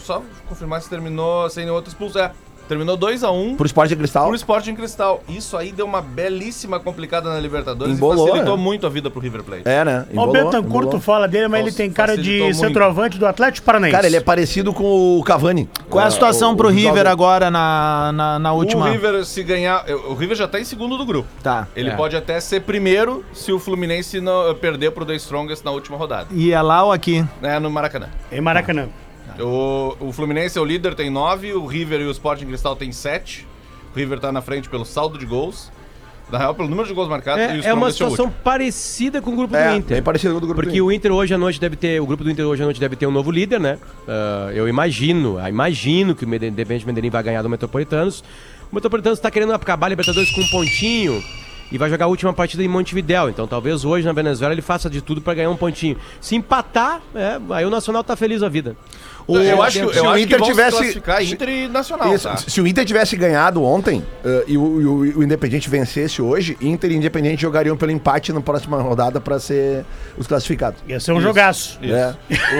Só confirmar se terminou sem nenhum outro expulso. É, terminou 2x1 Pro Sport de Cristal. pro Sporting Cristal. Isso aí deu uma belíssima complicada na Libertadores Embolou, e facilitou né? muito a vida pro River Plate. É, né? O Embolou, Betancourt, embolou. tu fala dele, mas ele Nossa, tem cara de muito. centroavante do Atlético Paranaense. Cara, ele é parecido com o Cavani. Qual é a situação o- pro o River jogador. agora na, na, na última? O River, se ganhar. O River já tá em segundo do grupo. Tá. Ele É. pode até ser primeiro se o Fluminense não, perder pro The Strongest na última rodada. E é lá ou aqui? É no Maracanã. Em Maracanã. O, o Fluminense é o líder, tem 9, o River e o Sporting Cristal tem 7. O River tá na frente pelo saldo de gols. Na real, pelo número de gols marcados. e É, é uma é situação último. parecida com o grupo do É, Inter. bem parecido com o do grupo Porque do o Inter hoje à noite deve ter. O grupo do Inter hoje à noite deve ter um novo líder, né? Ah, eu imagino, ah, imagino que o Independente Medellín vai ganhar do Metropolitanos. O Metropolitanos está querendo acabar a Libertadores com um pontinho e vai jogar a última partida em Montevidéu. Então talvez hoje na Venezuela ele faça de tudo para ganhar um pontinho. Se empatar, é, aí o Nacional tá feliz a vida. Eu acho, que- se eu o acho Inter que tivesse- se Inter e Nacional, Isso, tá? Se o Inter tivesse ganhado ontem eh, e, o, e o- e o Independiente vencesse hoje, Inter e Independiente jogariam pelo empate na próxima rodada pra ser os classificados. Ia ser um Isso. jogaço. Isso. É.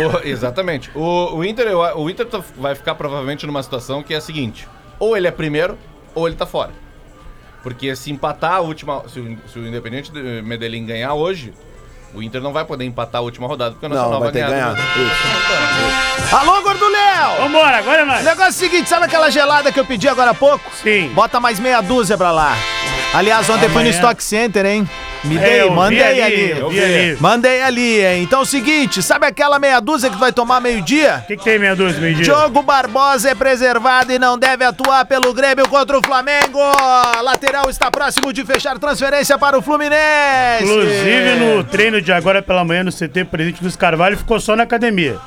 O- exatamente. O, o Inter, eu- o Inter tá- vai ficar provavelmente numa situação que é a seguinte: ou ele é primeiro, ou ele tá fora. Porque se empatar a última. Se o, se o Independente de Medellín ganhar hoje, o Inter não vai poder empatar a última rodada, porque o Não, Nacional vai ter ganhar. ganhar. do- Alô, Gordo Léo! Vambora, agora é O nós. negócio é o seguinte, sabe aquela gelada que eu pedi agora há pouco? Sim. Bota mais meia dúzia pra lá. Aliás, ontem fui no Amanhã. Stock Center, hein? Me É, dei, eu mandei ali. ali, eu vi ali. Mandei ali, hein? Então é o seguinte, sabe aquela meia dúzia que vai tomar meio-dia? O que, que tem meia dúzia, meio dia? Diogo Barbosa é preservado e não deve atuar pelo Grêmio contra o Flamengo. Lateral está próximo de fechar transferência para o Fluminense. Inclusive no treino de agora pela manhã no CT Presidente dos Carvalho ficou só na academia.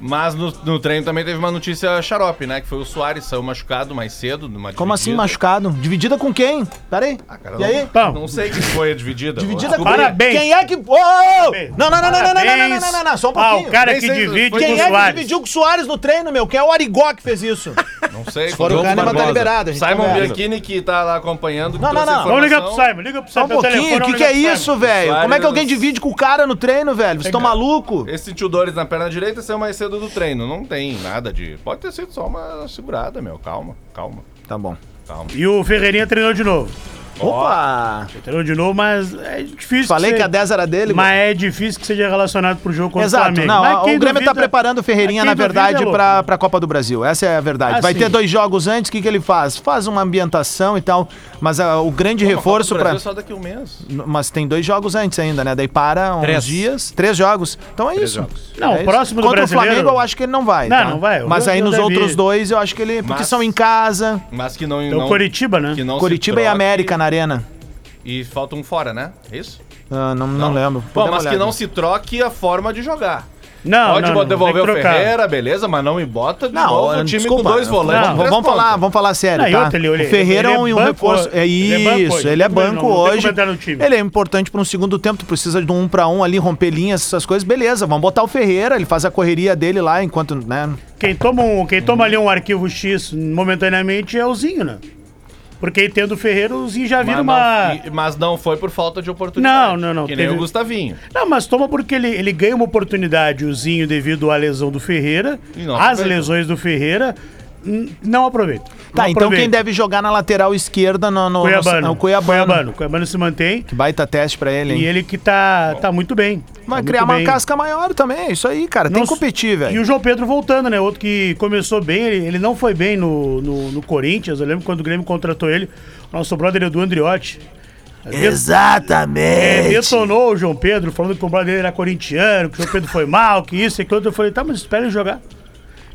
Mas no, no treino também teve uma notícia xarope, né? Que foi o Soares, saiu machucado mais cedo. Numa Como assim machucado? Dividida com quem? Pera aí. Ah, cara, e não, aí? Bom. Não sei que foi a dividida. Dividida Vou com. Parabéns. Quem é que. Ô, ô, ô! Não, não, não, não, não, não, não, não, Parabéns não, não, não, só um pouquinho. cara Nem que sei se divide com Quem o é que dividiu com o Soares no treino, meu? Quem é o Arigó que fez isso? Não sei. Fora o Diogo Kahneman tá Barbosa. liberado. gente Simon. Bianchini que tá lá acompanhando. Não, não, não. Vamos ligar pro. Simon, liga pro Só Simon. um pelo pouquinho, o que, que é isso, velho? Como é que alguém divide com o cara no treino, velho? Vocês estão maluco? Esse sentiu dores na perna direita saiu mais cedo do treino. Não tem nada de. Pode ter sido só uma segurada, meu. Calma, calma. Tá bom. Calma. E o Ferreirinha treinou de novo. Opa! Treinou de novo, mas é difícil. Falei que seja- a 10 era dele. Mas é difícil que seja relacionado pro jogo contra o Exato. Flamengo. Não, Mas o Grêmio tá duvida- preparando o Ferreirinha, quem na duvida verdade, é pra, pra Copa do Brasil. Essa é a verdade. Ah, Vai sim. ter dois jogos antes, o que, que ele faz? Faz uma ambientação e tal. Mas ah, o grande reforço Copa do pra. Brasil só daqui um mês. Mas tem dois jogos antes ainda, né? Daí para uns Três. dias. Três jogos. Então é Três isso. jogos. Não, É o isso. próximo do Contra brasileiro- o Flamengo eu acho que ele não vai. Não, tá? não vai. O Mas aí nos deve outros dois eu acho que ele. Porque Mas- são em casa. Mas que não. Então, não Coritiba, né? que não Curitiba e. América na arena. E falta um fora, né? É isso? Ah, não, não, lembro. Bom, Podemos mas que não se troque a forma de jogar. Não, Pode não, não, devolver tem o. Ferreira, beleza, mas não me bota de Não, novo o time desculpa, com dois volantes. Vamos, falar, vamos falar sério, Não, e tá? outra, ele- o Ferreira ele é é um banco- reforço. É ele é banco isso, hoje, ele é não banco não hoje. Ele é importante para um segundo tempo, tu precisa de um um pra um ali, romper linhas, essas coisas, beleza. Vamos botar o Ferreira, ele faz a correria dele lá enquanto, né? Quem toma, um, quem toma ali um arquivo X momentaneamente é o Zinho, né? Porque aí tendo o Ferreira, o Zinho já vira uma. não, mas não foi por falta de oportunidade. Não, não, não, Que nem teve- o Gustavinho. Não, mas toma porque ele, ele ganha uma oportunidade, o Zinho, devido à lesão do Ferreira. As lesões do Ferreira, não aproveita. Tá, Não então aproveita. quem deve jogar na lateral esquerda no, no, Cuiabano. no, no Cuiabano. Cuiabano. Cuiabano se mantém. Que baita teste pra ele, hein? E ele que tá, tá muito bem. Vai Tá criar uma bem. casca maior também, é isso aí, cara. Tem que competir, E velho. o João Pedro voltando, né? Outro que começou bem, ele, ele não foi bem no, no, no Corinthians. Eu lembro quando o Grêmio contratou ele, nosso brother Edu Andriotti. É, Exatamente. detonou o João Pedro, falando que o brother era corintiano, que o João Pedro foi mal, que isso e aquilo. outro. Eu falei, tá, mas espera ele jogar.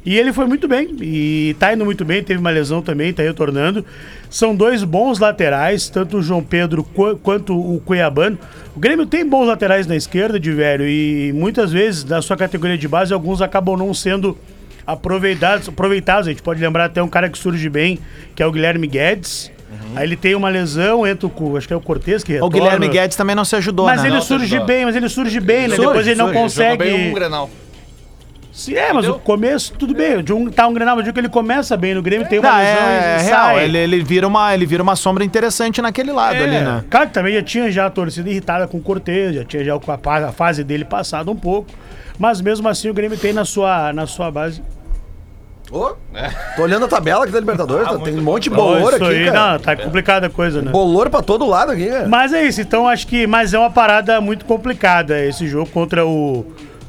E ele foi muito bem, e tá indo muito bem, teve uma lesão também, tá retornando. São dois bons laterais, tanto o João Pedro qu- quanto o Cuiabano. O Grêmio tem bons laterais na esquerda, de velho, e muitas vezes, na sua categoria de base, alguns acabam não sendo aproveitados. aproveitados. A gente pode lembrar até um cara que surge bem, que é o Guilherme Guedes. Aí ele tem uma lesão, entra o, cu- acho que é o Cortez que O retorna. Guilherme Guedes também não se ajudou, Mas né? ele Não, surge bem, mas ele surge bem, né? Surge, Depois ele não surge, consegue. Jogou bem um Grenal. Sim, é, mas o começo, tudo bem. De um, tá um Grenal, mas de um que ele começa bem no Grêmio, tem uma Não, lesão é, e real. sai. Ele, ele, vira uma, ele vira uma sombra interessante naquele lado É, ali, né? Claro que também já tinha já a torcida irritada com o Cortez, já tinha já a fa- a fase dele passada um pouco. Mas mesmo assim o Grêmio tem na sua, na sua base. Ô, Tô olhando a tabela aqui da Libertadores, tá- tem um monte de Ó, bolor isso aqui, aí, cara. Não, tá complicada a coisa, né? Bolor pra todo lado aqui, cara. Mas é isso, então acho que. Mas é uma parada muito complicada. Esse jogo contra o,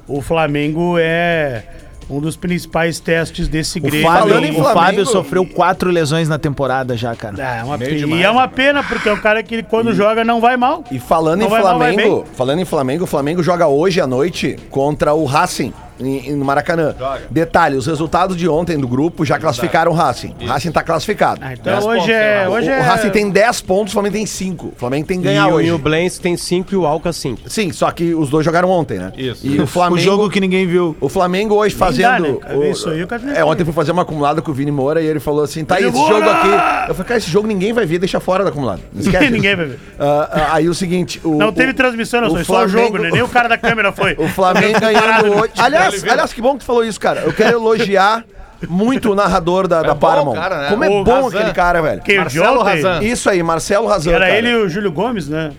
o Flamengo é um dos principais testes desse O Grêmio. Fábio, em o Flamengo- Fábio sofreu quatro lesões na temporada já, cara. É uma Meio pena. demais, e é uma né? pena, porque é um cara que quando joga não vai mal. E falando Não em vai mal, Flamengo, falando em Flamengo, o Flamengo joga hoje à noite contra o Racing. Em- Maracanã. Detalhe, os resultados de ontem do grupo já classificaram o Racing. O Racing tá classificado. Ah, então Dez hoje pontos, é. né? Hoje o, é... o Racing tem 10 pontos, o Flamengo tem 5. O Flamengo tem que E ganhar o, hoje. e o Blens tem 5 e o Alca 5. Sim, só que os dois jogaram ontem, né? Isso. E o Flamengo. O jogo que ninguém viu. O Flamengo hoje dá, fazendo. né, cara? o- Isso aí o cara nem é, ontem eu fui fazer uma acumulada com o Vini Moura e ele falou assim: tá aí, esse jogo aqui. Eu falei, cara, esse jogo ninguém vai ver, deixa fora da acumulada. Esquece. Ninguém vai ver. Ah, aí o seguinte. O, Não teve transmissão, não, o foi só o jogo, né? Nem o cara da câmera foi. O Flamengo ganhando hoje. Aliás, aliás, que bom que tu falou isso, cara. Eu quero elogiar muito o narrador da, da bom Paramount. cara, né? Como é O bom Razan. aquele cara, velho. De Marcelo? Razan. Isso aí, Marcelo Razan. Era cara. ele e o Júlio Gomes, né?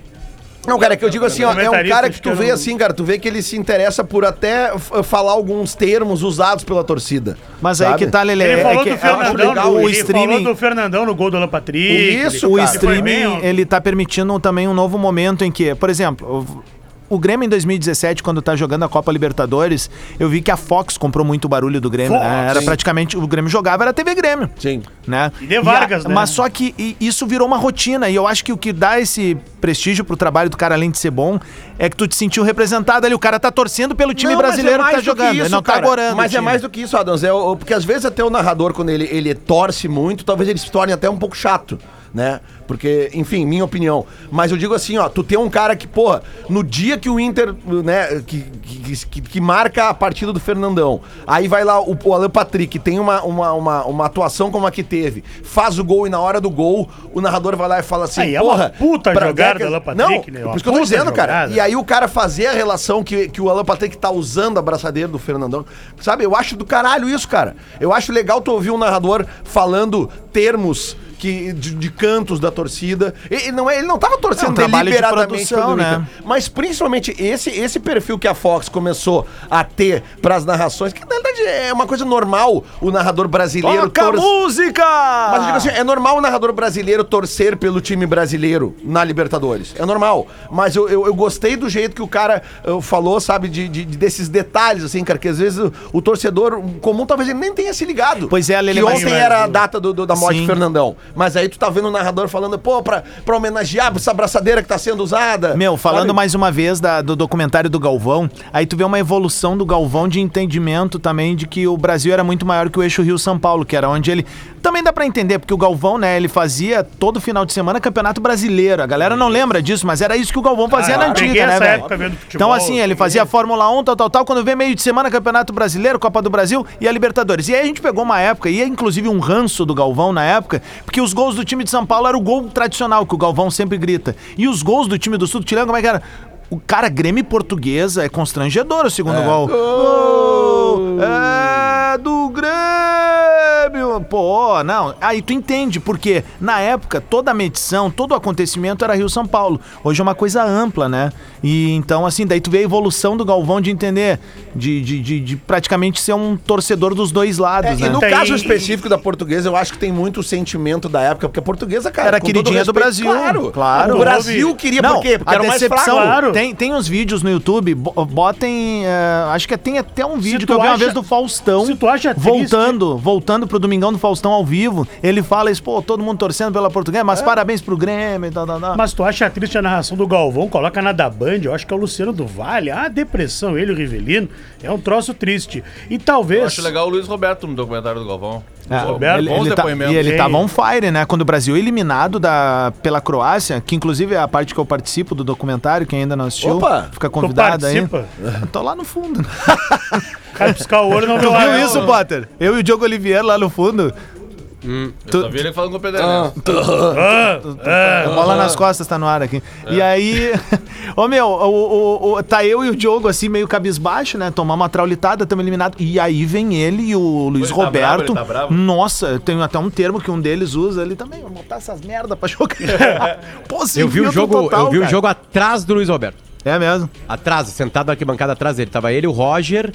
Não, cara, é que eu digo assim, ó, é um cara que que tu vê assim, cara, tu vê que ele se interessa por até f- falar alguns termos usados pela torcida. Mas aí sabe? que tá, Lele. Ele é falou que do Fernandão, legal no, o ele streaming. falou do Fernandão no gol do Alan Patrick. Isso, o foi streaming, ele tá permitindo também um novo momento em que, por exemplo, o, Grêmio em 2017, quando tá jogando a Copa Libertadores, eu vi que a Fox comprou muito barulho do Grêmio. Fox, né? Era sim. praticamente, o Grêmio jogava, era TV Grêmio. Sim. Né? E de Vargas, a- né? Mas só que i- isso virou uma rotina, e eu acho que o que dá esse prestígio pro trabalho do cara, além de ser bom, é que tu te sentiu representado ali. O cara tá torcendo pelo time Não, mas brasileiro é que tá mais do jogando. isso, não tá cara. agorando. Mas é mais do que isso, Adams. É, porque às vezes até o narrador, quando ele, ele torce muito, talvez ele se torne até um pouco chato, né? Porque, enfim, minha opinião. Mas eu digo assim, ó, tu tem um cara que, porra, no dia que o Inter, né, que, que, que- que marca a partida do Fernandão, aí vai lá o, o Alan Patrick, tem uma, uma, uma, uma atuação como a que teve, faz o gol e na hora do gol, o narrador vai lá e fala assim, Aí é porra... puta pra- jogada do Alan Patrick, Não, né? por isso que eu tô dizendo, cara. jogada. E aí o cara fazer a relação que, que o Alan Patrick tá usando a braçadeira do Fernandão. Sabe, eu acho do caralho isso, cara. Eu acho legal tu ouvir um narrador falando termos que, de, de cantos da torcida. Ele não, é, ele não tava torcendo É um trabalho de deliberadamente produção, né? Mas principalmente esse, esse perfil que a Fox começou a ter pras narrações, que na verdade é uma coisa normal o narrador brasileiro Toca a música! Mas eu digo assim, é normal o narrador brasileiro torcer pelo time brasileiro na Libertadores. É normal. Mas eu, eu, eu gostei do jeito que o cara uh, falou, sabe, de, de- de- desses detalhes, assim, cara, que às vezes o, o torcedor comum talvez ele nem tenha se ligado. Pois é, Lele, Que ontem era a data do, do- da morte Sim. de Fernandão. Mas aí tu tá vendo o narrador falando, pô, pra, pra homenagear essa abraçadeira que tá sendo usada. Meu, falando Sabe? mais uma vez da- do documentário do Galvão, aí tu vê uma evolução do Galvão de entendimento também de que o Brasil era muito maior que o eixo Rio-São Paulo, que era onde ele. Também dá pra entender, porque o Galvão, né, ele fazia todo final de semana campeonato brasileiro. A galera não lembra disso, mas era isso que o Galvão fazia Ah, na antiga, né, essa velho? época vendo futebol, Então, assim, ele fazia a Fórmula 1, tal, tal, tal. Quando vê meio de semana, Campeonato Brasileiro, Copa do Brasil e a Libertadores. E aí a gente pegou uma época, e é inclusive um ranço do Galvão na época, porque os gols do time de São Paulo era o gol tradicional, que o Galvão sempre grita. E os gols do time do Sul, te lembra como é que era? O cara, Grêmio Portuguesa, é constrangedor o segundo gol. Gol! É Pô, não. Aí tu entende, porque na época toda a medição, todo o acontecimento era Rio-São Paulo. Hoje é uma coisa ampla, né? E então, assim, daí tu vê a evolução do Galvão de entender, de, de, de, de praticamente ser um torcedor dos dois lados, É, né? e no Tem- caso específico da portuguesa, eu acho que tem muito sentimento da época, porque a portuguesa, cara. Era queridinha do Brasil. Claro, Claro. O Brasil queria Não, por quê? Porque a era o mais decepção, fraco. Claro. tem, tem uns vídeos no YouTube, bo- botem, eh, acho que tem até um vídeo que eu vi uma acha- vez do Faustão, se tu acha triste- voltando, voltando pro Domingão do Faustão ao vivo, ele fala isso, pô, todo mundo torcendo pela portuguesa, mas parabéns pro Grêmio e tal, tal, tal. Mas tu acha triste a narração do Galvão? Coloca na da Band, eu acho que é o Luciano do Vale. Ah, depressão, ele, o Rivelino. É um troço triste. E Eu talvez. acho legal o Luiz Roberto no documentário do Galvão. É, Roberto, ele, ele tá, e ele Sim. tava on fire, né? Quando o Brasil é eliminado da, pela Croácia, que inclusive é a parte que eu participo do documentário, quem ainda não assistiu, Opa! fica convidado aí. Tô lá no fundo. Cara, piscar o olho não Tu viu não. isso, Potter? Eu e o Diogo Oliveira lá no fundo. Eu só vi ele falando com o Pedro. Bola nas costas tá no ar aqui. E aí, ô meu, o, o- o- tá eu e o Diogo assim, meio cabisbaixo, né? Tomamos uma traulitada, estamos eliminados. E aí vem ele e o Luiz Ele tá Roberto. bravo, ele tá bravo? Nossa, eu tenho até um termo que um deles usa ali também. Vou botar essas merda pra jogar. Pô, se Eu vi o jogo, total, eu vi o jogo atrás do Luiz Roberto. É mesmo? Atrás, sentado na arquibancada atrás dele. Tava ele, o Roger,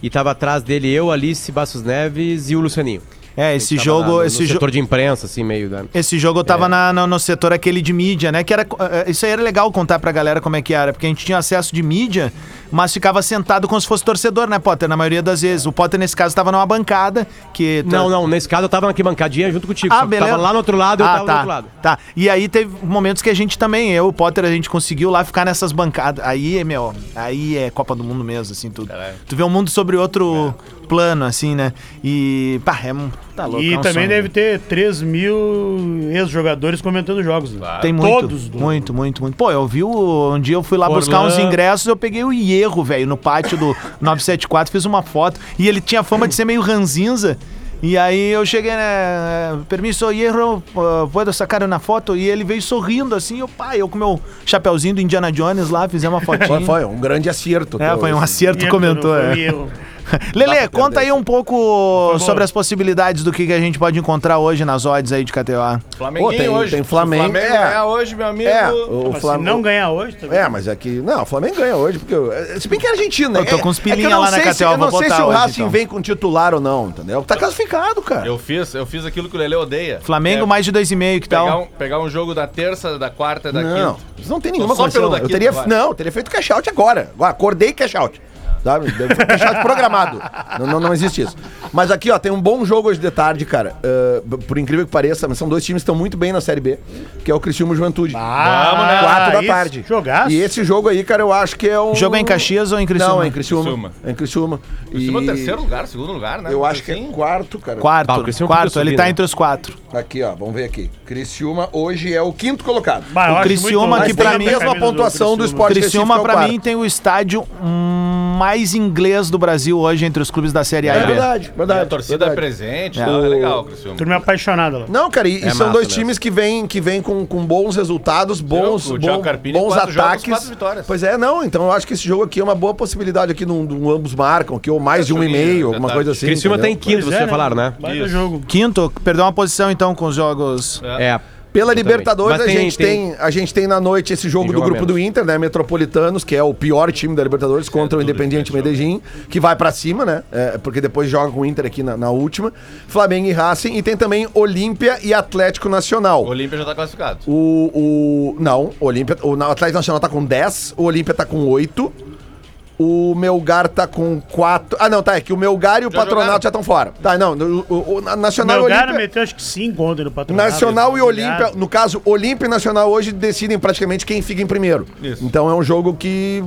e tava atrás dele eu, Alice Bastos Neves e o Lucianinho. É, esse jogo. na- no esse jo- setor de imprensa, assim, meio da... Esse jogo eu tava na- na- no setor aquele de mídia, né? Que era. eh, Isso aí era legal contar pra galera como é que era, porque a gente tinha acesso de mídia, mas ficava sentado como se fosse torcedor, né, Potter? Na maioria das vezes. O Potter, nesse caso, tava numa bancada que. Não, não, nesse caso eu tava aqui bancadinha junto contigo. Ah, beleza. Tava lá no outro lado e eu ah, tava tá, do outro lado. Tá. E aí teve momentos que a gente também, eu, o Potter, a gente conseguiu lá ficar nessas bancadas. Aí, meu, aí é Copa do Mundo mesmo, assim, tudo. Tu vê o mundo sobre outro plano, assim, né? E, pá, é um. Tá louco. E é um também sonho. deve ter 3 mil ex-jogadores comentando jogos. Né? Tem muito, Todos. do- muito, muito, muito. Pô, eu vi o, um dia eu fui lá buscar uns ingressos, eu peguei o Hierro, velho, no pátio do 974, fiz uma foto. E ele tinha fama de ser meio ranzinza. E aí eu cheguei, né? Permisso, Hierro, uh, pode sacar na foto? E ele veio sorrindo assim, eu, pai, eu com meu chapeuzinho do Indiana Jones lá, fizemos uma fotinha. Foi, foi um grande acerto. É, foi um acerto, Erro, comentou. não foi é. Lele, conta aí um pouco sobre as possibilidades do que, que a gente pode encontrar hoje nas odds aí de KTO. Flamenguinho Pô, tem- hoje. tem Se Flamengo, O Flamengo é. ganhar hoje, meu amigo. É, o Mas se Flamengo. não ganhar hoje, também. É, mas é que. Não, o Flamengo ganha hoje, porque. eu- Se bem que é Argentina, né? Eu tô com uns É- é que eu pilinha não lá na sei se- KTO, Eu não sei se o hoje, Racing então. vem com titular ou não, entendeu? Tá classificado, cara. Eu fiz, eu fiz aquilo que o Lele odeia. Flamengo É mais de 2,5, que pegar tal? um, pegar um jogo da terça, da quarta e da Não, quinta. isso não tem nenhuma Só pelo condição. Eu teria, vai. não, eu teria feito cash out agora. Agora, Acordei cash out. Sabe? Programado. Não, não, não existe isso. Mas aqui, ó, tem um bom jogo hoje de tarde, cara. Uh, por incrível que pareça, mas são dois times que estão muito bem na Série B, que é o Criciúma e Juventude. Ah, Vamos, né? Quatro da tarde. jogaço. E esse jogo aí, cara, eu acho que é um... O jogo é em Caxias ou em Criciúma? Não, é em Criciúma. Criciúma. É em Criciúma. Criciúma é E- terceiro lugar, segundo lugar, né? Eu acho que Assim. é quarto, cara. Quarto, Ah, quarto, podia ele tá né? entre os quatro. Aqui, ó, vamos ver aqui. Criciúma hoje é o quinto colocado. Bah, O Criciúma que pra Tem mim- a mesma pontuação do Criciúma. Sport Criciúma, é pra quarto. mim, tem o estádio hum, mais inglês do Brasil hoje entre os clubes da Série A É e B. verdade, E verdade. a torcida verdade. é presente, É. então é legal, Criciúma. Turma apaixonada lá. Não, cara, e, e É são massa dois mesmo. times que vêm que vem com, com bons resultados, bons, o Thiago bom- bons jogos, ataques. quatro vitórias. Pois é, não, então eu acho que esse jogo aqui é uma boa possibilidade aqui num, num ambos marcam, aqui, ou mais de um e meio, já alguma coisa assim. Criciúma tá em quinto, vocês é, falaram, né? Jogo. Quinto, perdeu uma posição então com os jogos. É. Pela Eu Libertadores, a Mas gente, tem- tem, a gente tem na noite esse jogo Tem do jogo a grupo do Inter, né? Metropolitanos, que é o pior time da Libertadores, contra o Independiente Medellín, que vai pra cima, né? É, porque depois joga com o Inter aqui na, na última. Flamengo e Racing. E tem também Olímpia e Atlético Nacional. O Olímpia já tá classificado. O, o. Não, o Olímpia. O Atlético Nacional tá com 10, o Olímpia tá com 8. O Melgar tá com 4. Ah, não, tá. É que o Melgar e o Já Patronato jogaram? já estão fora. Tá, não. O, o, o Nacional e Meu cara Olímpia. meteu acho que 5 ontem no patronato. Nacional e Obrigado. Olímpia, no caso, Olímpia e Nacional hoje decidem praticamente quem fica em primeiro. Isso. Então é um jogo que.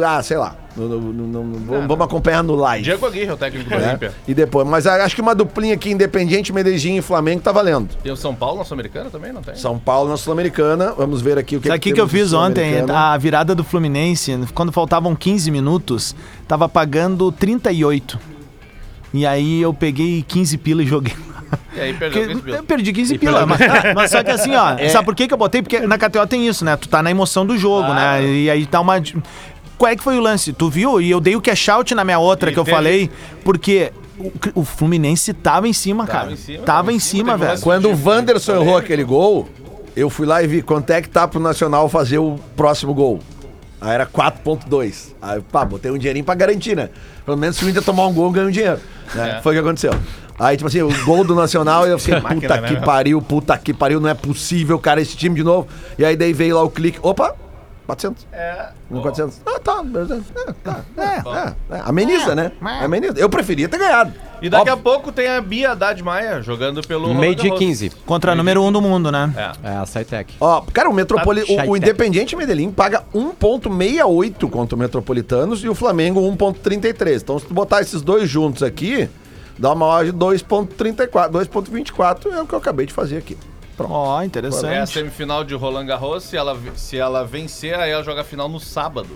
eh, ah, sei lá. Não- não- não- vamos, vamos acompanhar no live. Diego Aguirre, o técnico do né? Olímpia. E depois. Mas ah, acho que uma duplinha aqui, Independente, Medellín e Flamengo, tá valendo. Tem o São Paulo na Sul-Americana também, não tem? São Paulo na Sul-Americana. Vamos ver aqui o que Sabe o que, que eu fiz ontem? A virada do Fluminense, quando faltavam 15 minutos, tava pagando 38. E aí eu peguei 15 pila e joguei. E aí perdeu Porque 15 pila. eu perdi 15 pila, mas, mas só que assim, ó, É. sabe por que, que eu botei? Porque na KTO tem isso, né? Tu tá na emoção do jogo, Claro. né? E aí tá uma. Qual é que foi o lance? Tu viu? E eu dei o cash out na minha outra E que eu teve- falei, porque o, o Fluminense tava em cima, Tava cara. em cima, tava em cima, um velho. Quando o Wanderson errou aquele gol, eu fui lá e vi quanto é que tá pro Nacional fazer o próximo gol. Aí era 4.2. Aí, pá, botei um dinheirinho pra garantir, né? Pelo menos se o Inter tomar um gol, ganha um dinheiro. Né? É. Foi o que aconteceu. Aí, tipo assim, o gol do Nacional, eu fiquei, puta né, que pariu, puta que pariu, não é possível, cara, esse time de novo. E aí daí veio lá o clique, opa, 400. É. 400. Ah, tá, beleza. É, tá. É, é, é. Ameniza, né? Ameniza. Eu preferia ter ganhado. E daqui Óbvio. a pouco tem a Bia Haddad Maia jogando pelo Meio Roland Garros. 15. Contra a número 1 um do mundo, né? É. É, a Saitec. Ó, cara, o Metropoli... Tá, o, o. Independiente Medellín paga 1.68 contra o Metropolitanos e o Flamengo 1.33. Então, se tu botar esses dois juntos aqui, dá uma odd de 2.34, 2.24 é o que eu acabei de fazer aqui. Ó, É a interessante. semifinal de Roland Garros. Se ela, se ela vencer, aí ela joga a final no sábado.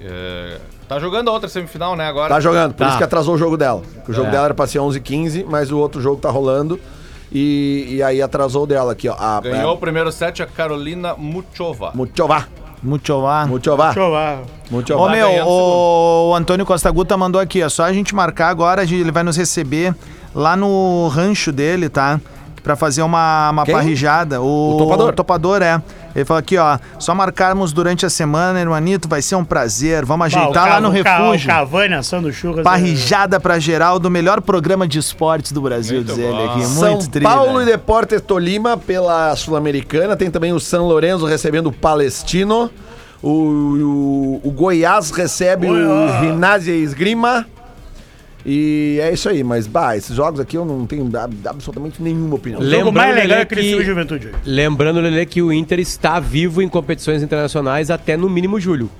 É, tá jogando a outra semifinal, né? Agora. Tá jogando, por Tá. isso que atrasou o jogo dela. O jogo É. dela era pra ser 11h15, mas o outro jogo tá rolando e, e aí atrasou o dela aqui, ó. A, Ganhou o a, primeiro set a Carolina Muchova. Muchová. Lá. Muchová. Lá. Muchová. Ô meu, ganhando o, o Antônio Costa Guta mandou aqui, ó. Só a gente marcar agora, a gente- ele vai nos receber lá no rancho dele, tá? Pra fazer uma, uma Quem? parrijada. O, O topador? O topador, é. Ele falou aqui, ó. Só marcarmos durante a semana, irmanito, vai ser um prazer. Vamos Bah, ajeitar lá Ca- no Ca- refúgio. O Cavani assando churras. é- Parrijada pra geral do melhor programa de esportes do Brasil, Muito diz ele bom. aqui. São Muito tri, Paulo e velho. Deportes Tolima pela Sul-Americana. Tem também o São Lourenço recebendo o Palestino. O, o, o Goiás recebe o Ginásio Esgrima. E é isso aí, mas bah, esses jogos aqui eu não tenho ab- absolutamente nenhuma opinião. O jogo Lembrando, mais legal é Criciúma e que- Juventude. Lembrando, Lelê, que o Inter está vivo em competições internacionais até no mínimo julho.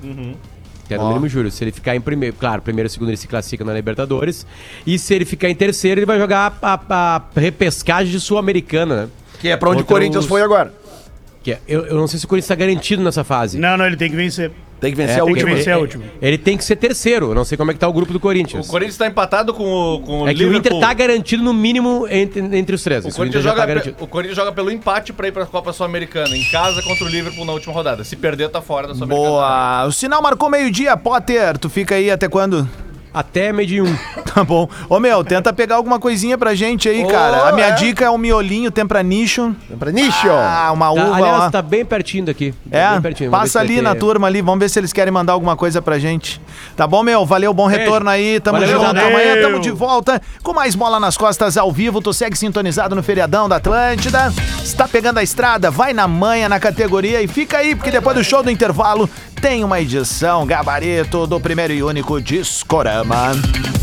Até no mínimo julho. Se ele ficar em primeiro, claro, primeiro e segundo ele se classifica na Libertadores. E se ele ficar em terceiro, ele vai jogar a, a- a repescagem de Sul-Americana, né? Que é pra onde o Contra Corinthians os- foi agora. Que é- eu, eu não sei se o Corinthians está garantido nessa fase. Não, não, ele tem que vencer. Tem que vencer É, a tem que última. vencer a última. Ele tem que ser terceiro. Eu não sei como é que tá o grupo do O Corinthians. Corinthians tá empatado com o, com o É que o Inter tá garantido no mínimo entre, entre os três. O Isso, Corinthians, já joga, tá pe- garantido. o Corinthians joga pelo empate pra ir pra Copa Sul-Americana, em casa contra o Liverpool na última rodada. Se perder, tá fora da Sul-Americana. Boa. O sinal marcou meio-dia, Potter. Tu fica aí até quando? Até meio de um. Tá bom. Ô, meu, tenta pegar alguma coisinha pra gente aí, Ô, cara. A minha é. dica é um miolinho tempranicho. Pra nicho. Ah, uma Tá, uva aliás, lá. tá bem pertinho daqui. É, bem pertinho. Passa ali ter- na turma ali, vamos ver se eles querem mandar alguma coisa pra gente. Tá bom, meu? Valeu, bom Beijo. retorno aí, tamo Valeu, junto. valeu. Amanhã tamo de volta com mais bola nas costas ao vivo. Tu segue sintonizado no feriadão da Atlântida. Está pegando a estrada, vai na manha na categoria e fica aí, porque depois do show do intervalo tem uma edição gabarito do primeiro e único Discorama. 你们